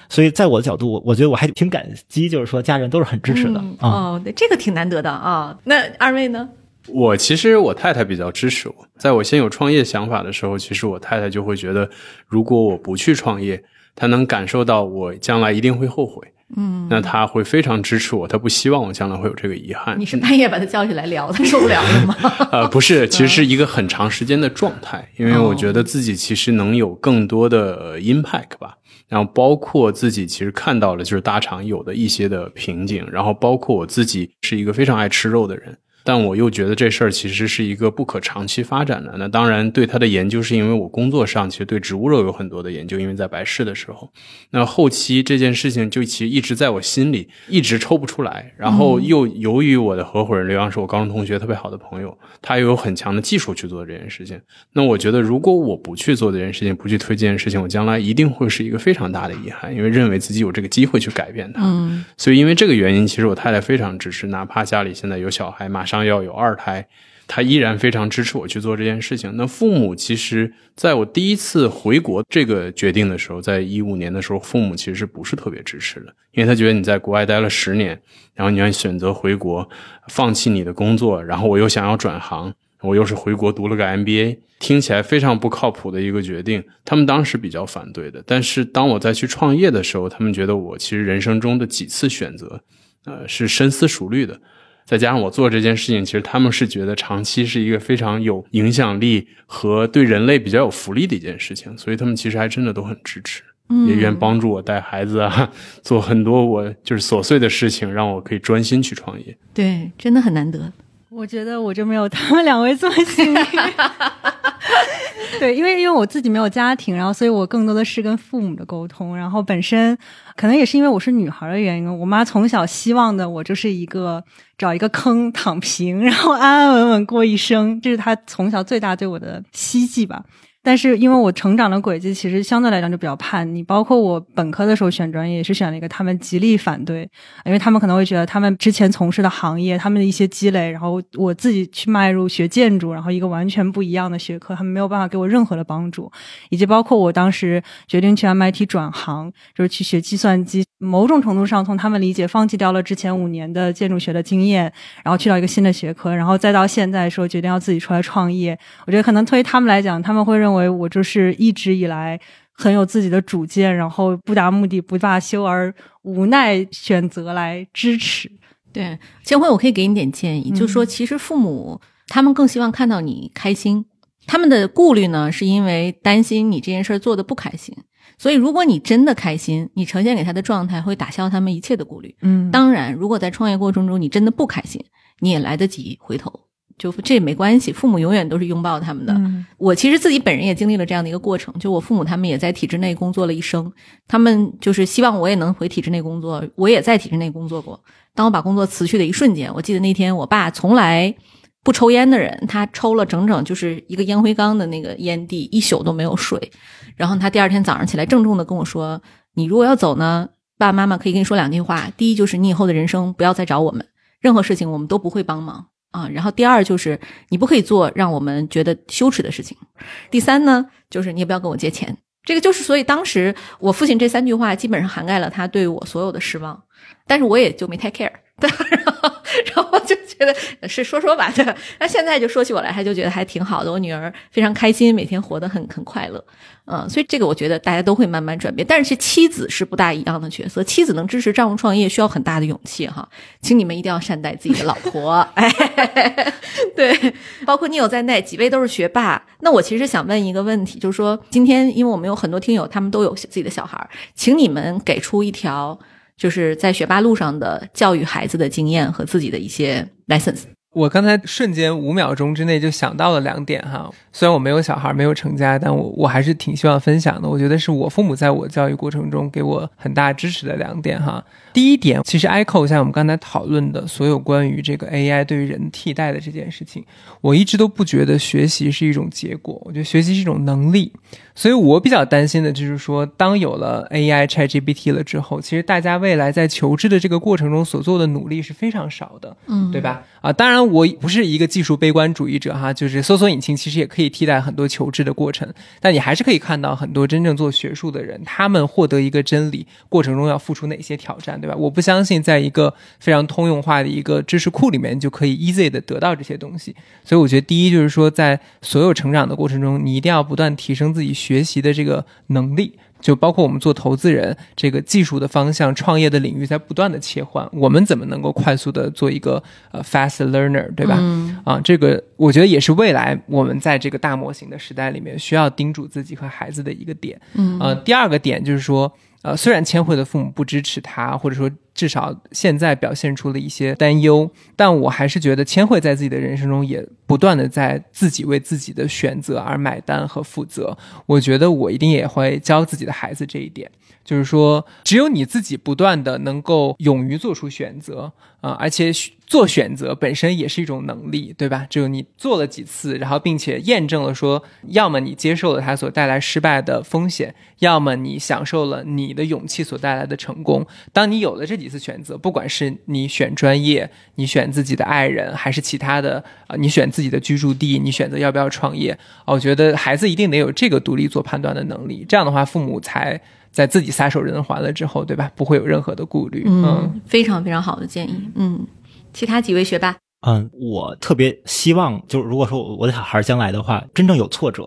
所以，在我的角度，我觉得我还挺感激，就是说家人都是很支持的啊。哦，对，这个挺难得的啊。那二位呢？我其实我太太比较支持我，在我先有创业想法的时候，其实我太太就会觉得，如果我不去创业，她能感受到我将来一定会后悔。嗯，那他会非常支持我，他不希望我将来会有这个遗憾。你是半夜把他叫起来聊，他受不了了吗？呃，不是，其实是一个很长时间的状态，因为我觉得自己其实能有更多的 impact 吧。然后包括自己其实看到了，就是大厂有的一些的瓶颈。然后包括我自己是一个非常爱吃肉的人。但我又觉得这事儿其实是一个不可长期发展的。那当然，对它的研究是因为我工作上其实对植物肉有很多的研究，因为在白市的时候，那后期这件事情就其实一直在我心里，一直抽不出来。然后又由于我的合伙人刘洋是我高中同学，特别好的朋友，他又有很强的技术去做这件事情。那我觉得，如果我不去做这件事情，不去推这件事情，我将来一定会是一个非常大的遗憾，因为认为自己有这个机会去改变它。嗯，所以因为这个原因，其实我太太非常支持，哪怕家里现在有小孩，马上。要有二胎，他依然非常支持我去做这件事情。那父母其实在我第一次回国这个决定的时候，在一五年的时候，父母其实不是特别支持的，因为他觉得你在国外待了十年，然后你要选择回国，放弃你的工作，然后我又想要转行，我又是回国读了个 MBA，听起来非常不靠谱的一个决定。他们当时比较反对的，但是当我再去创业的时候，他们觉得我其实人生中的几次选择，呃，是深思熟虑的。再加上我做这件事情，其实他们是觉得长期是一个非常有影响力和对人类比较有福利的一件事情，所以他们其实还真的都很支持，也愿帮助我带孩子啊，做很多我就是琐碎的事情，让我可以专心去创业。对，真的很难得。我觉得我就没有他们两位这么幸运。对，因为因为我自己没有家庭，然后所以我更多的是跟父母的沟通。然后本身可能也是因为我是女孩的原因，我妈从小希望的我就是一个找一个坑躺平，然后安安稳稳过一生，这是她从小最大对我的希冀吧。但是因为我成长的轨迹其实相对来讲就比较叛逆，包括我本科的时候选专业也是选了一个他们极力反对，因为他们可能会觉得他们之前从事的行业，他们的一些积累，然后我自己去迈入学建筑，然后一个完全不一样的学科，他们没有办法给我任何的帮助，以及包括我当时决定去 MIT 转行，就是去学计算机，某种程度上从他们理解放弃掉了之前五年的建筑学的经验，然后去到一个新的学科，然后再到现在说决定要自己出来创业，我觉得可能对于他们来讲，他们会认为我就是一直以来很有自己的主见，然后不达目的不罢休，而无奈选择来支持。对，千辉，我可以给你点建议，嗯就是说，其实父母他们更希望看到你开心，他们的顾虑呢，是因为担心你这件事儿做的不开心。所以，如果你真的开心，你呈现给他的状态会打消他们一切的顾虑。嗯当然，如果在创业过程中你真的不开心，你也来得及回头，就这也没关系。父母永远都是拥抱他们的。嗯我其实自己本人也经历了这样的一个过程，就我父母他们也在体制内工作了一生，他们就是希望我也能回体制内工作，我也在体制内工作过。当我把工作辞去的一瞬间，我记得那天我爸从来不抽烟的人，他抽了整整就是一个烟灰缸的那个烟蒂，一宿都没有睡。然后他第二天早上起来郑重的跟我说：“你如果要走呢，爸爸妈妈可以跟你说两句话。第一就是你以后的人生不要再找我们，任何事情我们都不会帮忙。”啊，然后第二就是你不可以做让我们觉得羞耻的事情，第三呢，就是你也不要跟我借钱。这个就是，所以当时我父亲这三句话基本上涵盖了他对我所有的失望，但是我也就没太 care，对？然后，然后就觉得是说说吧，对？那现在就说起我来，他就觉得还挺好的。我女儿非常开心，每天活得很很快乐，嗯，所以这个我觉得大家都会慢慢转变。但是妻子是不大一样的角色，妻子能支持丈夫创业需要很大的勇气哈，请你们一定要善待自己的老婆，哎，对，包括你有在内，几位都是学霸。那我其实想问一个问题，就是说，今天因为我们有很多听友，他们都有自己的小孩，请你们给出一条就是在学霸路上的教育孩子的经验和自己的一些 lessons。我刚才瞬间五秒钟之内就想到了两点哈，虽然我没有小孩，没有成家，但我我还是挺希望分享的。我觉得是我父母在我教育过程中给我很大支持的两点哈。第一点，其实 echo 像我们刚才讨论的所有关于这个 AI 对于人替代的这件事情，我一直都不觉得学习是一种结果，我觉得学习是一种能力。所以我比较担心的就是说，当有了 AI ChatGPT 了之后，其实大家未来在求知的这个过程中所做的努力是非常少的，嗯对吧？啊，当然我不是一个技术悲观主义者哈，就是搜索引擎其实也可以替代很多求知的过程，但你还是可以看到很多真正做学术的人，他们获得一个真理过程中要付出哪些挑战，对吧？我不相信在一个非常通用化的一个知识库里面就可以 easy 的得到这些东西，所以我觉得第一就是说，在所有成长的过程中，你一定要不断提升自己学习的这个能力。就包括我们做投资人，这个技术的方向、创业的领域在不断的切换，我们怎么能够快速的做一个呃 fast learner，对吧？嗯啊，这个我觉得也是未来我们在这个大模型的时代里面需要叮嘱自己和孩子的一个点。嗯呃，第二个点就是说，呃，虽然千惠的父母不支持他，或者说至少现在表现出了一些担忧，但我还是觉得千惠在自己的人生中也不断的在自己为自己的选择而买单和负责。我觉得我一定也会教自己的孩子这一点，就是说，只有你自己不断的能够勇于做出选择啊、而且做选择本身也是一种能力，对吧？只有你做了几次，然后并且验证了说，要么你接受了它所带来失败的风险，要么你享受了你的勇气所带来的成功。当你有了这几次选择，不管是你选专业，你选自己的爱人，还是其他的啊、你选自己的居住地，你选择要不要创业，啊我觉得孩子一定得有这个独立做判断的能力。这样的话，父母才在自己撒手人寰了之后，对吧？不会有任何的顾虑。嗯，非常非常好的建议。嗯，其他几位学霸，嗯，我特别希望，就是如果说我的小孩将来的话，真正有挫折，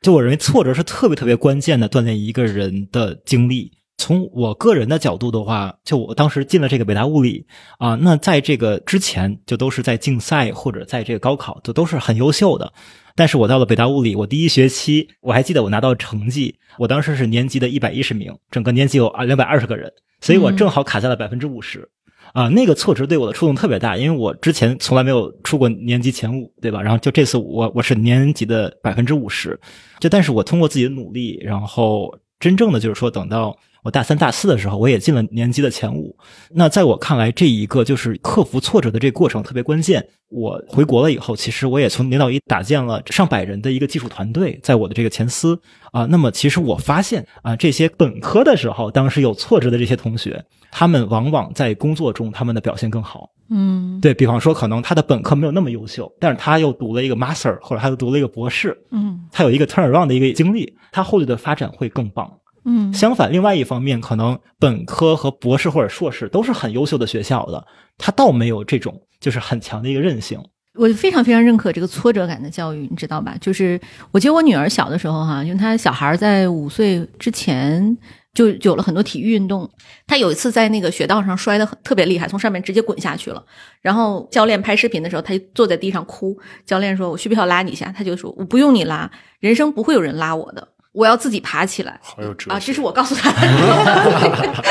就我认为挫折是特别特别关键的锻炼一个人的经历。从我个人的角度的话，就我当时进了这个北大物理啊，那在这个之前就都是在竞赛或者在这个高考，就都是很优秀的。但是我到了北大物理，我第一学期我还记得我拿到成绩，我当时是年级的一百一十名，整个年级有啊两百二十个人，所以我正好卡在了百分之五十。啊，那个挫折对我的触动特别大，因为我之前从来没有出过年级前五，对吧？然后就这次我我是年级的百分之五十，就但是我通过自己的努力，然后真正的就是说等到我大三、大四的时候，我也进了年级的前五。那在我看来，这一个就是克服挫折的这个过程特别关键。我回国了以后，其实我也从零到一搭建了上百人的一个技术团队，在我的这个前司啊。那么，其实我发现啊，这些本科的时候当时有挫折的这些同学，他们往往在工作中他们的表现更好。嗯，对比方说，可能他的本科没有那么优秀，但是他又读了一个 master，或者他又读了一个博士，嗯，他有一个 turn around 的一个经历，他后续的发展会更棒。嗯，相反，另外一方面，可能本科和博士或者硕士都是很优秀的学校的，他倒没有这种就是很强的一个韧性。我非常非常认可这个挫折感的教育，你知道吧？就是我记得我女儿小的时候哈，因为她小孩在五岁之前就有了很多体育运动，她有一次在那个雪道上摔得很特别厉害，从上面直接滚下去了。然后教练拍视频的时候，她就坐在地上哭。教练说：“我需不需要拉你一下？”她就说：“我不用你拉，人生不会有人拉我的。”我要自己爬起来好有哲啊！这是我告诉他的。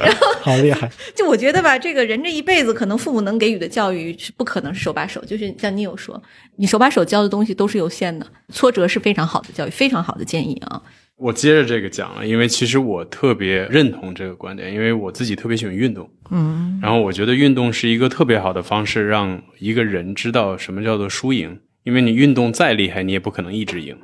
然后好厉害！就我觉得吧，这个人这一辈子可能父母能给予的教育是不可能是手把手，就是像你有说，你手把手教的东西都是有限的，挫折是非常好的教育，非常好的建议啊。我接着这个讲了，因为其实我特别认同这个观点，因为我自己特别喜欢运动，嗯然后我觉得运动是一个特别好的方式，让一个人知道什么叫做输赢。因为你运动再厉害，你也不可能一直赢。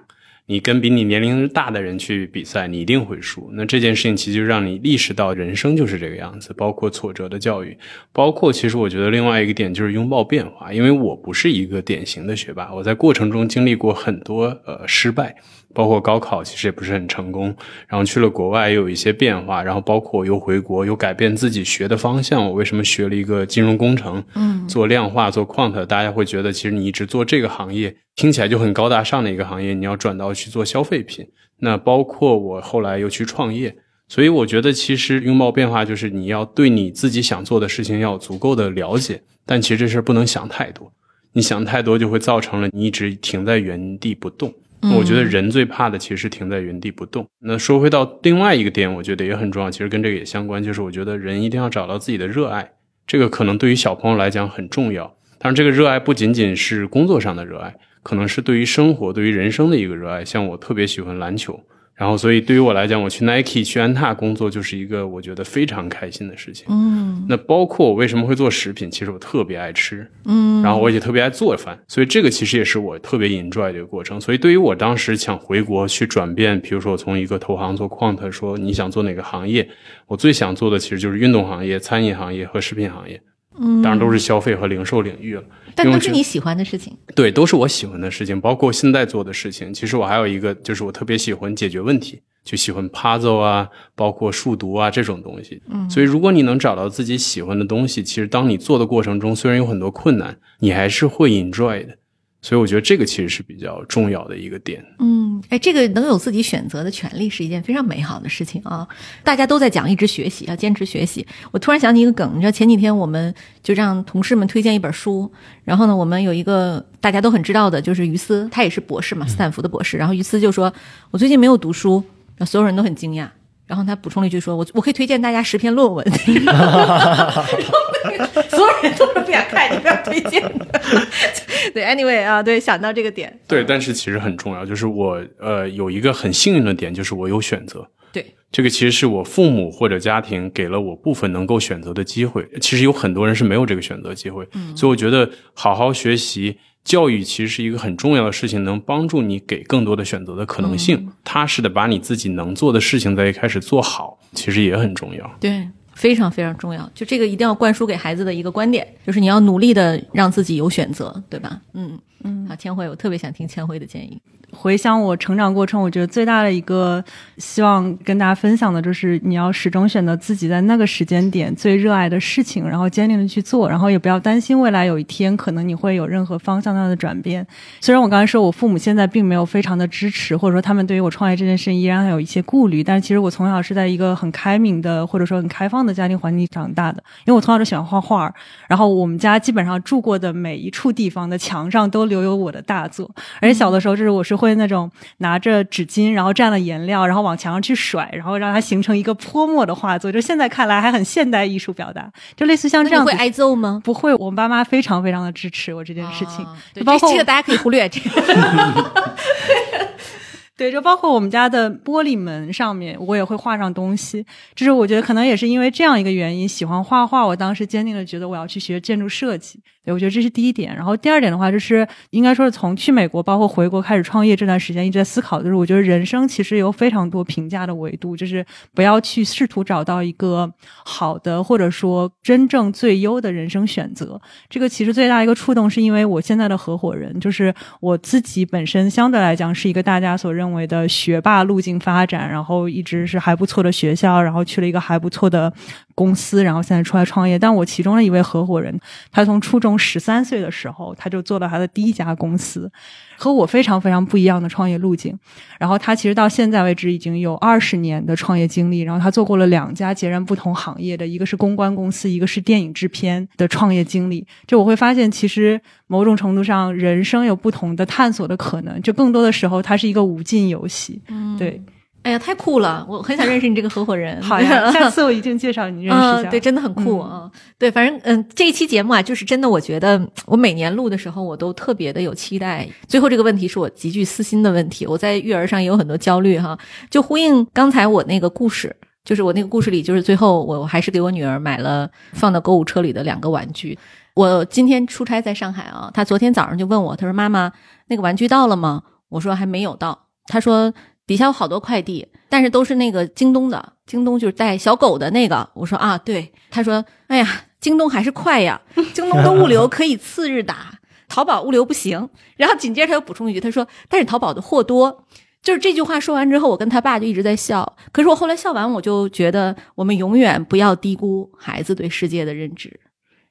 你跟比你年龄大的人去比赛，你一定会输。那这件事情其实就让你意识到人生就是这个样子，包括挫折的教育，包括其实我觉得另外一个点就是拥抱变化。因为我不是一个典型的学霸，我在过程中经历过很多呃失败，包括高考其实也不是很成功，然后去了国外也有一些变化，然后包括我又回国，又改变自己学的方向。我为什么学了一个金融工程？嗯做量化、做 quant，大家会觉得其实你一直做这个行业，听起来就很高大上的一个行业，你要转到去做消费品。那包括我后来又去创业，所以我觉得其实拥抱变化就是你要对你自己想做的事情要有足够的了解，但其实这事儿不能想太多，你想太多就会造成了你一直停在原地不动。我觉得人最怕的其实是停在原地不动。那说回到另外一个点，我觉得也很重要，其实跟这个也相关，就是我觉得人一定要找到自己的热爱，这个可能对于小朋友来讲很重要。当然，这个热爱不仅仅是工作上的热爱，可能是对于生活、对于人生的一个热爱。像我特别喜欢篮球，然后所以对于我来讲，我去 Nike、去安踏工作就是一个我觉得非常开心的事情。嗯那包括我为什么会做食品，其实我特别爱吃，嗯，然后我也特别爱做饭，所以这个其实也是我特别 enjoy 这个过程。所以对于我当时想回国去转变，比如说我从一个投行做 quant，说你想做哪个行业，我最想做的其实就是运动行业、餐饮行业和食品行业，嗯，当然都是消费和零售领域了。但都是你喜欢的事情。对，都是我喜欢的事情，包括现在做的事情。其实我还有一个，就是我特别喜欢解决问题，就喜欢 puzzle 啊，包括数独啊这种东西。嗯所以如果你能找到自己喜欢的东西，其实当你做的过程中，虽然有很多困难，你还是会 enjoy 的。所以我觉得这个其实是比较重要的一个点。嗯，哎，这个能有自己选择的权利是一件非常美好的事情啊！大家都在讲一直学习，要坚持学习。我突然想起一个梗，你知道前几天我们就让同事们推荐一本书，然后呢，我们有一个大家都很知道的，就是于斯，他也是博士嘛，斯坦福的博士。然后于斯就说：“我最近没有读书。”然后所有人都很惊讶。然后他补充了一句说：“我我可以推荐大家十篇论文。”然后 所有人都是不想看，你不要推荐的。对，anyway 啊，对，想到这个点，对，但是其实很重要，就是我呃有一个很幸运的点，就是我有选择。对，这个其实是我父母或者家庭给了我部分能够选择的机会。其实有很多人是没有这个选择机会，嗯所以我觉得好好学习。教育其实是一个很重要的事情，能帮助你给更多的选择的可能性。嗯踏实的把你自己能做的事情在一开始做好，其实也很重要。对，非常非常重要。就这个一定要灌输给孩子的一个观点，就是你要努力的让自己有选择，对吧？嗯嗯。好，千惠，我特别想听千惠的建议。回想我成长过程，我觉得最大的一个希望跟大家分享的就是，你要始终选择自己在那个时间点最热爱的事情，然后坚定的去做，然后也不要担心未来有一天可能你会有任何方向上的转变。虽然我刚才说我父母现在并没有非常的支持，或者说他们对于我创业这件事情依然还有一些顾虑，但是其实我从小是在一个很开明的或者说很开放的家庭环境长大的，因为我从小就喜欢画画，然后我们家基本上住过的每一处地方的墙上都留有我的大作，而且小的时候就是我是会那种拿着纸巾，然后蘸了颜料，然后往墙上去甩，然后让它形成一个泼墨的画作，就现在看来还很现代艺术表达，就类似像这样你会挨揍吗？不会，我爸妈非常非常的支持我这件事情，啊对包括这这个大家可以忽略。这个对，就包括我们家的玻璃门上面，我也会画上东西。就是我觉得可能也是因为这样一个原因，喜欢画画。我当时坚定的觉得我要去学建筑设计。对，我觉得这是第一点。然后第二点的话，就是应该说是从去美国，包括回国开始创业这段时间，一直在思考，就是我觉得人生其实有非常多评价的维度，就是不要去试图找到一个好的或者说真正最优的人生选择。这个其实最大一个触动，是因为我现在的合伙人，就是我自己本身相对来讲是一个大家所认为的学霸路径发展，然后一直是还不错的学校，然后去了一个还不错的公司，然后现在出来创业。但我其中的一位合伙人，他从初中十三岁的时候，他就做了他的第一家公司，和我非常非常不一样的创业路径。然后他其实到现在为止已经有二十年的创业经历，然后他做过了两家截然不同行业的，一个是公关公司，一个是电影制片的创业经历。就我会发现，其实某种程度上，人生有不同的探索的可能。就更多的时候，它是一个无尽游戏。嗯，对。哎呀，太酷了！我很想认识你这个合伙人。好呀，下次我一定介绍你认识一下。对，真的很酷啊。对，反正嗯，这一期节目啊，就是真的，我觉得我每年录的时候，我都特别的有期待。最后这个问题是我极具私心的问题，我在育儿上也有很多焦虑哈。就呼应刚才我那个故事，就是我那个故事里，就是最后我还是给我女儿买了放到购物车里的两个玩具。我今天出差在上海啊，她昨天早上就问我，她说：“妈妈，那个玩具到了吗？”我说：“还没有到。”她说。底下有好多快递，但是都是那个京东的，京东就是带小狗的那个。我说啊，对。他说，哎呀，京东还是快呀，京东的物流 可以次日达，淘宝物流不行。然后紧接着他又补充一句，他说，但是淘宝的货多。就是这句话说完之后，我跟他爸就一直在笑。可是我后来笑完，我就觉得我们永远不要低估孩子对世界的认知。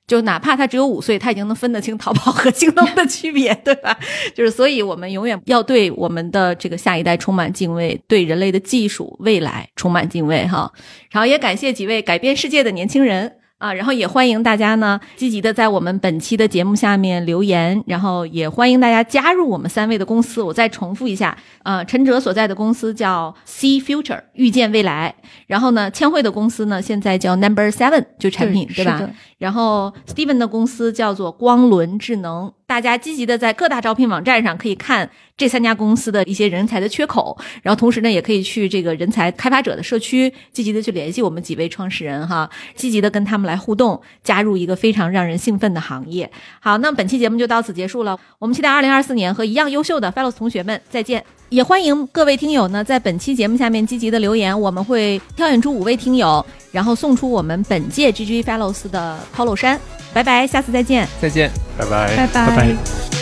就哪怕他只有五岁，他已经能分得清淘宝和京东的区别，对吧？就是，所以我们永远要对我们的这个下一代充满敬畏，对人类的技术未来充满敬畏，哈。然后也感谢几位改变世界的年轻人。啊，然后也欢迎大家呢积极的在我们本期的节目下面留言，然后也欢迎大家加入我们三位的公司。我再重复一下，呃，陈哲所在的公司叫 See Future，遇见未来。然后呢，千惠的公司呢现在叫 Number Seven，就产品对吧？然后 Steven 的公司叫做光轮智能。大家积极的在各大招聘网站上可以看这三家公司的一些人才的缺口，然后同时呢，也可以去这个人才开发者的社区，积极的去联系我们几位创始人哈，积极的跟他们来互动，加入一个非常让人兴奋的行业。好，那本期节目就到此结束了，我们期待二零二四年和一样优秀的 Fellows 同学们再见，也欢迎各位听友呢在本期节目下面积极的留言，我们会挑选出五位听友，然后送出我们本届 GG Fellows 的 Polo 衫。拜拜，下次再见。再见，拜拜，拜拜。